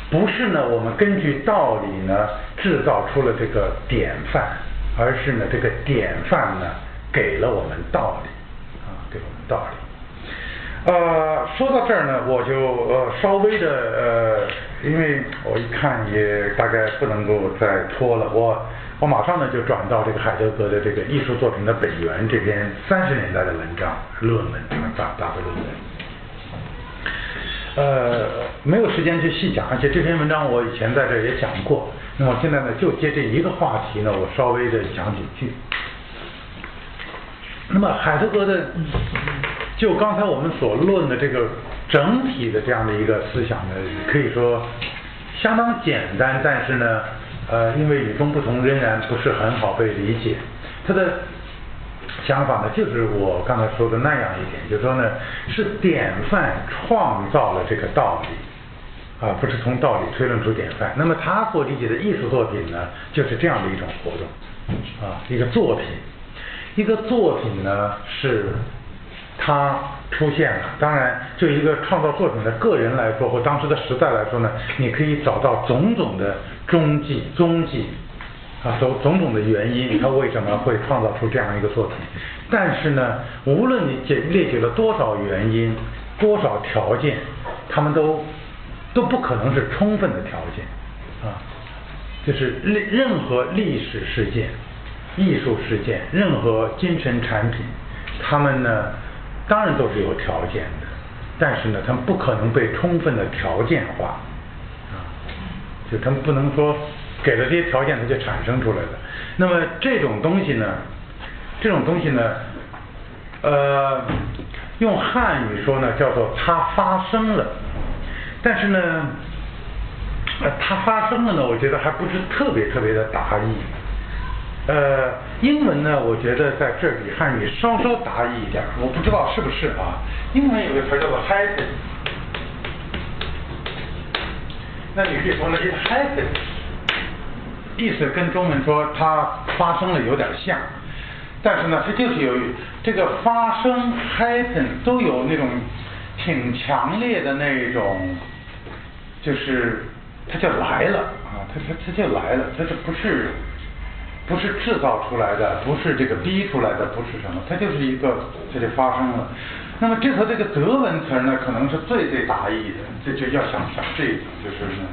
不是呢，我们根据道理呢制造出了这个典范，而是呢这个典范呢给了我们道理，啊，给我们道理。呃，说到这儿呢，我就呃稍微的呃，因为我一看也大概不能够再拖了，我。我马上呢就转到这个海德格的这个艺术作品的本源这篇三十年代的文章论文，大大的论文。呃，没有时间去细讲，而且这篇文章我以前在这也讲过。那么现在呢，就接这一个话题呢，我稍微的讲几句。那么海德格的，就刚才我们所论的这个整体的这样的一个思想呢，可以说相当简单，但是呢。呃，因为与众不同仍然不是很好被理解。他的想法呢，就是我刚才说的那样一点，就是说呢，是典范创造了这个道理，啊，不是从道理推论出典范。那么他所理解的艺术作品呢，就是这样的一种活动，啊，一个作品，一个作品呢是。他出现了，当然，就一个创造作品的个人来说，或当时的时代来说呢，你可以找到种种的踪迹、踪迹啊，种种种的原因，他为什么会创造出这样一个作品？但是呢，无论你解列举了多少原因、多少条件，他们都都不可能是充分的条件啊，就是历任何历史事件、艺术事件、任何精神产品，他们呢？当然都是有条件的，但是呢，他们不可能被充分的条件化，啊，就他们不能说给了这些条件，它就产生出来的。那么这种东西呢，这种东西呢，呃，用汉语说呢，叫做它发生了，但是呢，呃，它发生了呢，我觉得还不是特别特别的达意。呃，英文呢，我觉得在这里汉语稍稍达意一点，我不知道是不是啊？英文有个词叫做 happen，那你可以说呢，it happen，意思跟中文说它发生了有点像，但是呢，它就是由于这个发生 happen 都有那种挺强烈的那种，就是它就来了啊，它它它就来了，它这不是。不是制造出来的，不是这个逼出来的，不是什么，它就是一个，它就发生了。那么这和这个德文词呢，可能是最最达意的，这就要想想这种，就是呢，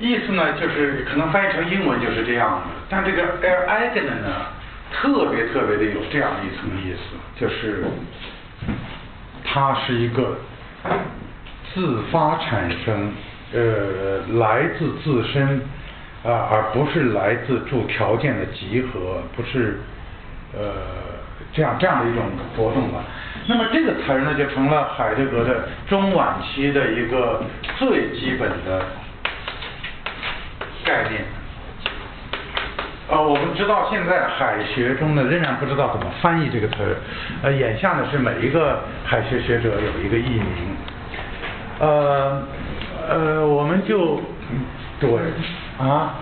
意思呢，就是可能翻译成英文就是这样的，但这个 air agony 呢，特别特别的有这样一层意思，就是它是一个。自发产生，呃，来自自身，啊，而不是来自诸条件的集合，不是，呃，这样这样的一种活动吧。那么这个词儿呢，就成了海德格的中晚期的一个最基本的概念。呃，我们知道现在海学中呢，仍然不知道怎么翻译这个词儿。呃，眼下呢是每一个海学学者有一个译名。呃呃，我们就对啊，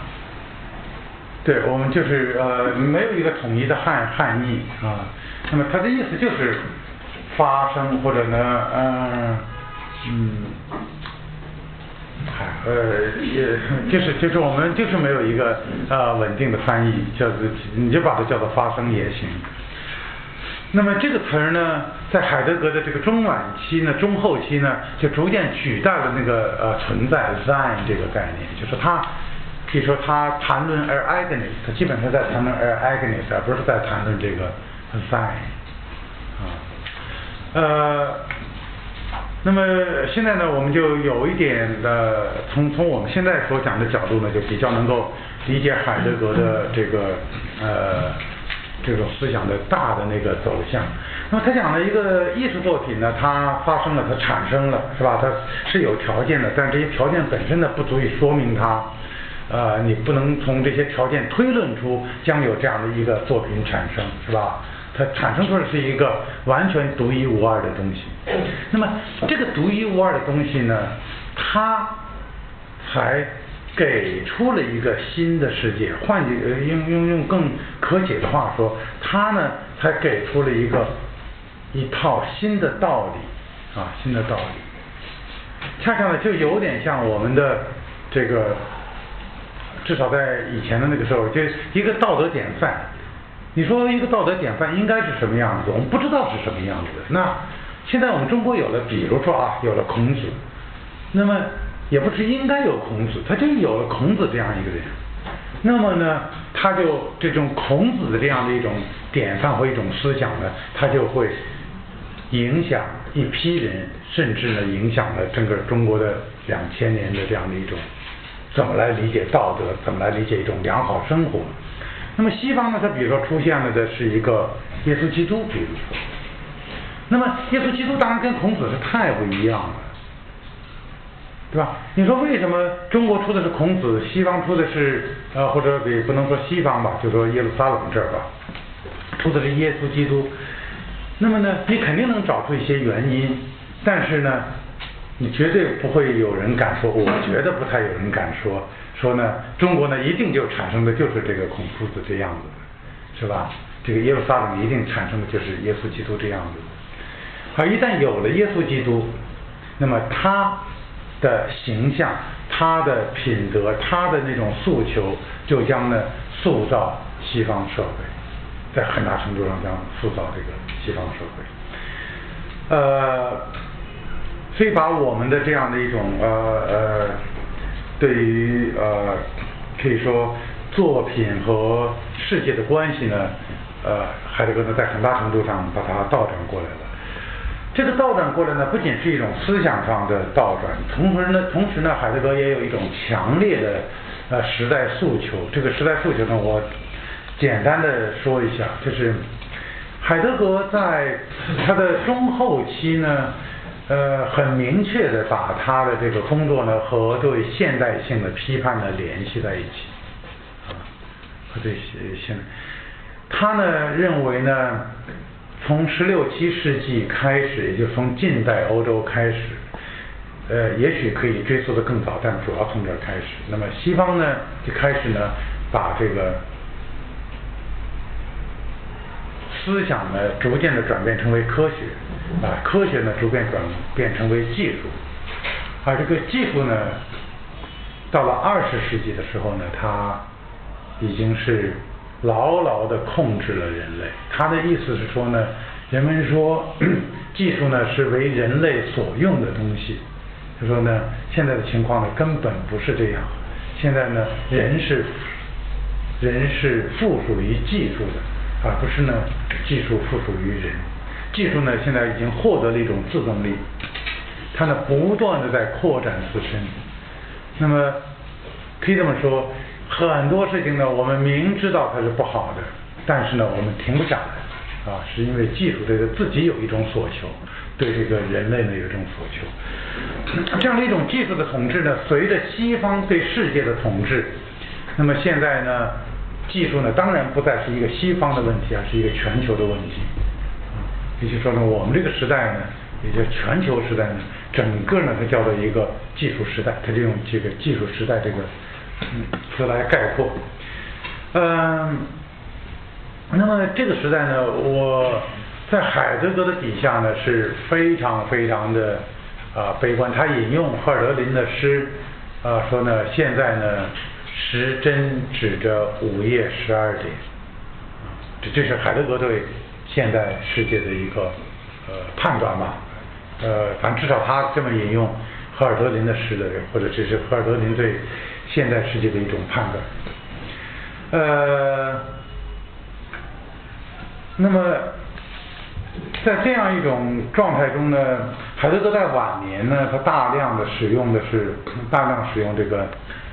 对，我们就是呃没有一个统一的汉汉译啊。那么它的意思就是发生或者呢，嗯嗯。呃，也就是就是我们就是没有一个呃稳定的翻译，叫做你就把它叫做发生也行。那么这个词儿呢，在海德格的这个中晚期呢、中后期呢，就逐渐取代了那个呃存在 sein 这个概念，就是他可以说他谈论 er eigenes，他基本上在谈论 er eigenes，而不是在谈论这个 sein 啊，呃。那么现在呢，我们就有一点的从从我们现在所讲的角度呢，就比较能够理解海德格的这个呃这种思想的大的那个走向。那么他讲的一个艺术作品呢，它发生了，它产生了，是吧？它是有条件的，但这些条件本身呢，不足以说明它，呃，你不能从这些条件推论出将有这样的一个作品产生，是吧？它产生出来是一个完全独一无二的东西，那么这个独一无二的东西呢，它才给出了一个新的世界。换句用用用更可解的话说，它呢才给出了一个一套新的道理啊，新的道理。恰恰呢就有点像我们的这个，至少在以前的那个时候，就一个道德典范。你说一个道德典范应该是什么样子？我们不知道是什么样子。那现在我们中国有了，比如说啊，有了孔子，那么也不是应该有孔子，他就有了孔子这样一个人。那么呢，他就这种孔子的这样的一种典范或一种思想呢，他就会影响一批人，甚至呢，影响了整个中国的两千年的这样的一种怎么来理解道德，怎么来理解一种良好生活。那么西方呢？它比如说出现了的是一个耶稣基督，比如说，那么耶稣基督当然跟孔子是太不一样了，对吧？你说为什么中国出的是孔子，西方出的是呃，或者也不能说西方吧，就说耶路撒冷这儿吧，出的是耶稣基督？那么呢，你肯定能找出一些原因，但是呢，你绝对不会有人敢说，我觉得不太有人敢说。说呢，中国呢一定就产生的就是这个孔夫子这样子，是吧？这个耶路撒冷一定产生的就是耶稣基督这样子。而一旦有了耶稣基督，那么他的形象、他的品德、他的那种诉求，就将呢塑造西方社会，在很大程度上将塑造这个西方社会。呃，所以把我们的这样的一种呃呃。对于呃，可以说作品和世界的关系呢，呃，海德格呢在很大程度上把它倒转过来了。这个倒转过来呢，不仅是一种思想上的倒转，同时呢，同时呢，海德格也有一种强烈的呃时代诉求。这个时代诉求呢，我简单的说一下，就是海德格在他的中后期呢。呃，很明确的把他的这个工作呢和对现代性的批判呢联系在一起，啊，和对现，他呢认为呢，从十六七世纪开始，也就从近代欧洲开始，呃，也许可以追溯的更早，但主要从这儿开始。那么西方呢就开始呢把这个。思想呢，逐渐的转变成为科学，啊，科学呢，逐渐转变成为技术，而这个技术呢，到了二十世纪的时候呢，它已经是牢牢的控制了人类。他的意思是说呢，人们说 技术呢是为人类所用的东西，他说呢，现在的情况呢根本不是这样，现在呢，人是人是附属于技术的。而不是呢，技术附属于人，技术呢现在已经获得了一种自动力，它呢不断的在扩展自身。那么可以这么说，很多事情呢我们明知道它是不好的，但是呢我们停不下来，啊，是因为技术这个自己有一种所求，对这个人类呢有一种所求。这样的一种技术的统治呢，随着西方对世界的统治，那么现在呢，技术呢当然不再是一个西方的问题，而是一个全球的问题。也就是说呢，我们这个时代呢，也就全球时代呢，整个呢它叫做一个技术时代，它就用这个技术时代这个词来概括。嗯，那么这个时代呢，我在海德格的底下呢是非常非常的啊悲观。他引用赫尔德林的诗啊说呢，现在呢时针指着午夜十二点，这这是海德格对现代世界的一个呃判断吧。呃，反正至少他这么引用赫尔德林的诗的，或者这是赫尔德林对现代世界的一种判断。呃，那么在这样一种状态中呢，海德格在晚年呢，他大量的使用的是大量使用这个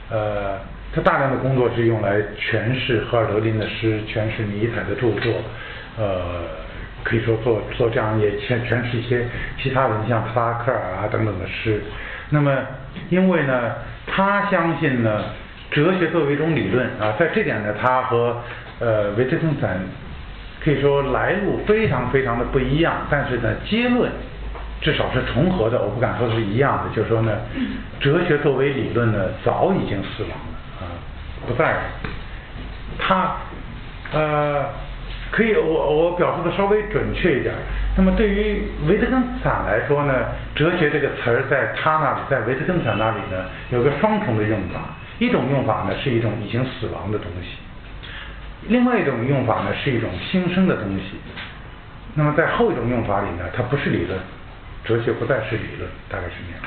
呃，他大量的工作是用来诠释赫尔德林的诗，诠释尼采的著作，呃，可以说做做这样也诠诠释一些其他人像克拉克尔啊等等的诗。那么因为呢，他相信呢。哲学作为一种理论啊，在这点呢，他和呃维特根斯坦可以说来路非常非常的不一样，但是呢，结论至少是重合的，我不敢说是一样的。就是说呢，哲学作为理论呢，早已经死亡了啊，不在了。他呃，可以我我表述的稍微准确一点。那么对于维特根斯坦来说呢，哲学这个词儿在他那里，在维特根斯坦那里呢，有个双重的用法。一种用法呢是一种已经死亡的东西，另外一种用法呢是一种新生的东西。那么在后一种用法里呢，它不是理论，哲学不再是理论，大概是那样。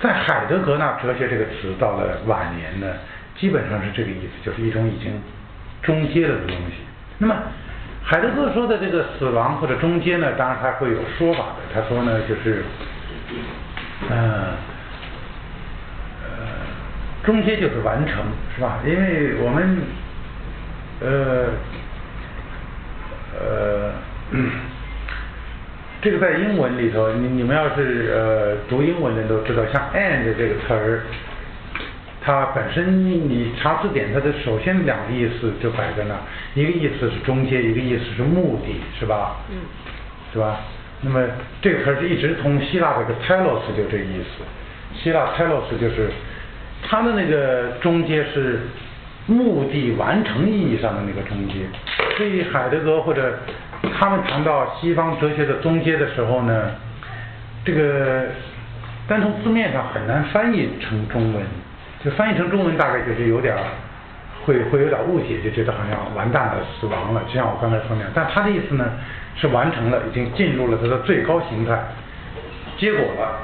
在海德格那，哲学这个词到了晚年呢，基本上是这个意思，就是一种已经终结了的东西。那么海德格说的这个死亡或者终结呢，当然他会有说法的。他说呢，就是嗯。呃，中间就是完成，是吧？因为我们，呃，呃，这个在英文里头，你你们要是呃读英文的都知道，像 end 这个词儿，它本身你查字典，它的首先两个意思就摆在那，一个意思是中介，一个意思是目的，是吧？嗯。是吧？那么这个词儿是一直从希腊这个 telos 就这意思，希腊 telos 就是。他的那个中介是目的完成意义上的那个中介，所以海德格或者他们谈到西方哲学的终结的时候呢，这个单从字面上很难翻译成中文，就翻译成中文大概就是有点会会有点误解，就觉得好像完蛋了，死亡了，就像我刚才说那样。但他的意思呢是完成了，已经进入了他的最高形态，结果了，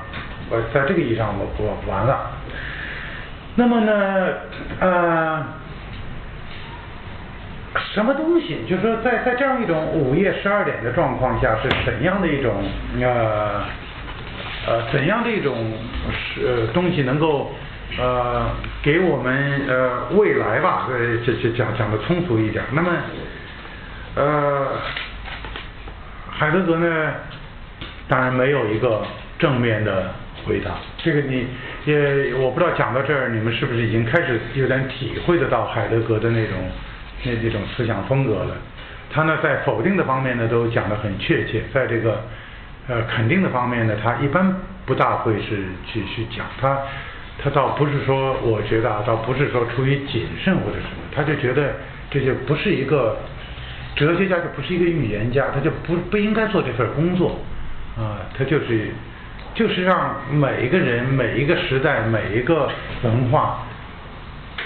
我在这个意义上我我完了。那么呢，呃，什么东西？就是说，在在这样一种午夜十二点的状况下，是怎样的一种呃呃怎样的一种是东西能够呃给我们呃未来吧？呃，这这讲讲的通俗一点。那么呃，海德格呢，当然没有一个正面的回答。这个你。也我不知道讲到这儿，你们是不是已经开始有点体会得到海德格的那种那这种思想风格了？他呢在否定的方面呢都讲得很确切，在这个呃肯定的方面呢，他一般不大会是去去讲。他他倒不是说，我觉得啊，倒不是说出于谨慎或者什么，他就觉得这就不是一个哲学家，就不是一个预言家，他就不不应该做这份工作啊，他就是。就是让每一个人、每一个时代、每一个文化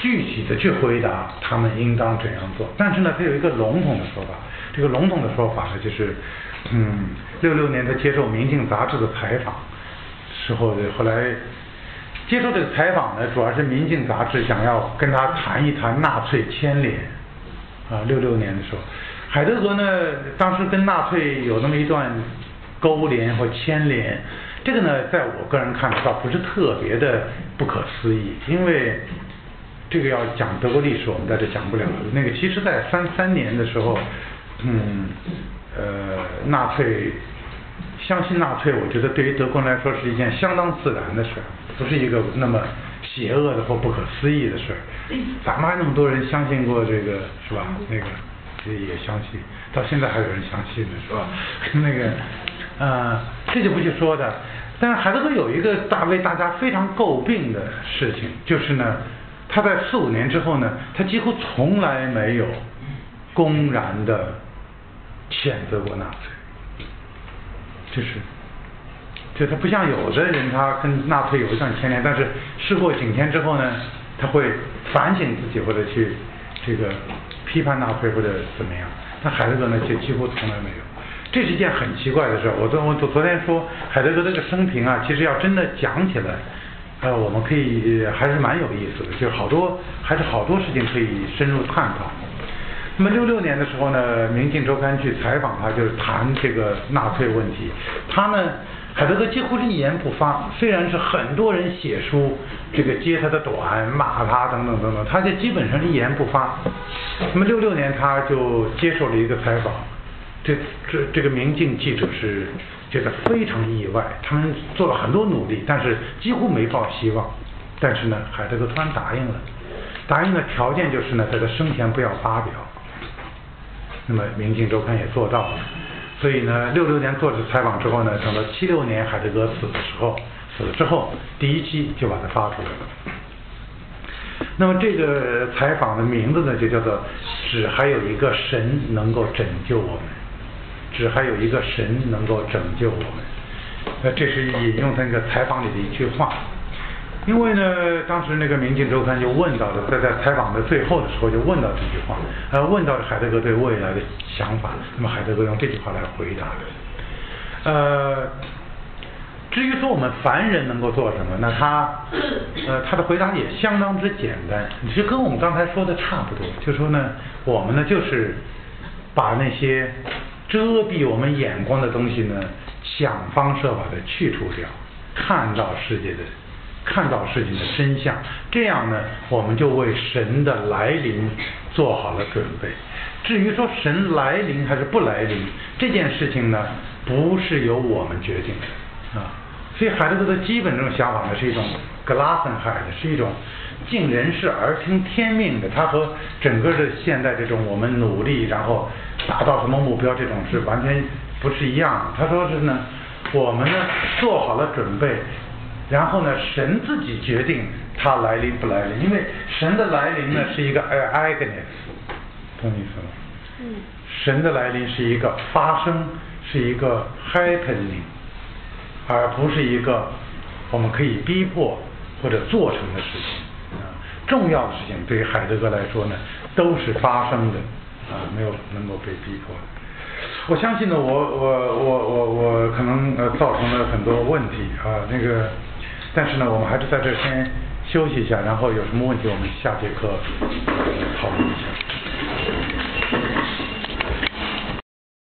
具体的去回答他们应当怎样做。但是呢，他有一个笼统的说法。这个笼统的说法呢，就是嗯，六六年他接受《明镜》杂志的采访时候，后来接受这个采访呢，主要是《民镜》杂志想要跟他谈一谈纳粹牵连啊。六六年的时候，海德格呢，当时跟纳粹有那么一段勾连或牵连。这个呢，在我个人看来倒不是特别的不可思议，因为这个要讲德国历史，我们在这讲不了。那个其实，在三三年的时候，嗯，呃，纳粹相信纳粹，我觉得对于德国人来说是一件相当自然的事，不是一个那么邪恶的或不可思议的事儿。咱们还那么多人相信过这个是吧？那个也相信，到现在还有人相信呢，是吧？那个，呃，这就不去说的。但是海德格有一个大为大家非常诟病的事情，就是呢，他在四五年之后呢，他几乎从来没有公然的谴责过纳粹，就是，就他不像有的人，他跟纳粹有一段牵连，但是事过境迁之后呢，他会反省自己或者去这个批判纳粹或者怎么样。但海德格呢，就几乎从来没有。这是一件很奇怪的事。我昨我昨昨天说海德格这个生平啊，其实要真的讲起来，呃，我们可以还是蛮有意思的，就是好多还是好多事情可以深入探讨。那么六六年的时候呢，《明镜周刊》去采访他，就是谈这个纳粹问题。他呢，海德格几乎是一言不发，虽然是很多人写书这个揭他的短、骂他等等等等，他就基本上一言不发。那么六六年他就接受了一个采访。这这这个明镜记者是觉得非常意外，他们做了很多努力，但是几乎没抱希望。但是呢，海德格突然答应了，答应的条件就是呢，在他生前不要发表。那么明镜周刊也做到了，所以呢，六六年做这采访之后呢，等到七六年海德格死的时候，死了之后，第一期就把它发出来了。那么这个采访的名字呢，就叫做“只还有一个神能够拯救我们”。只还有一个神能够拯救我们，那这是引用他那个采访里的一句话。因为呢，当时那个《明镜周刊》就问到了，在在采访的最后的时候就问到这句话，呃，问到了海德格对未来的想法。那么海德格用这句话来回答的。呃，至于说我们凡人能够做什么，那他 呃他的回答也相当之简单，其实跟我们刚才说的差不多，就说呢，我们呢就是把那些。遮蔽我们眼光的东西呢，想方设法的去除掉，看到世界的，看到事情的真相，这样呢，我们就为神的来临做好了准备。至于说神来临还是不来临，这件事情呢，不是由我们决定的啊。所以海德格的基本这种想法呢，是一种格拉森海的，是一种尽人事而听天命的。他和整个的现在这种我们努力然后。达到什么目标？这种是完全不是一样的。他说是呢，我们呢做好了准备，然后呢，神自己决定他来临不来临。因为神的来临呢是一个 agnes，懂意思吗？嗯。神的来临是一个发生，是一个 happening，而不是一个我们可以逼迫或者做成的事情。啊，重要的事情对于海德格来说呢，都是发生的。啊，没有能够被逼迫。我相信呢，我我我我我可能呃造成了很多问题啊，那个，但是呢我们还是在这先休息一下然后有什么问题我们下节课讨论一下。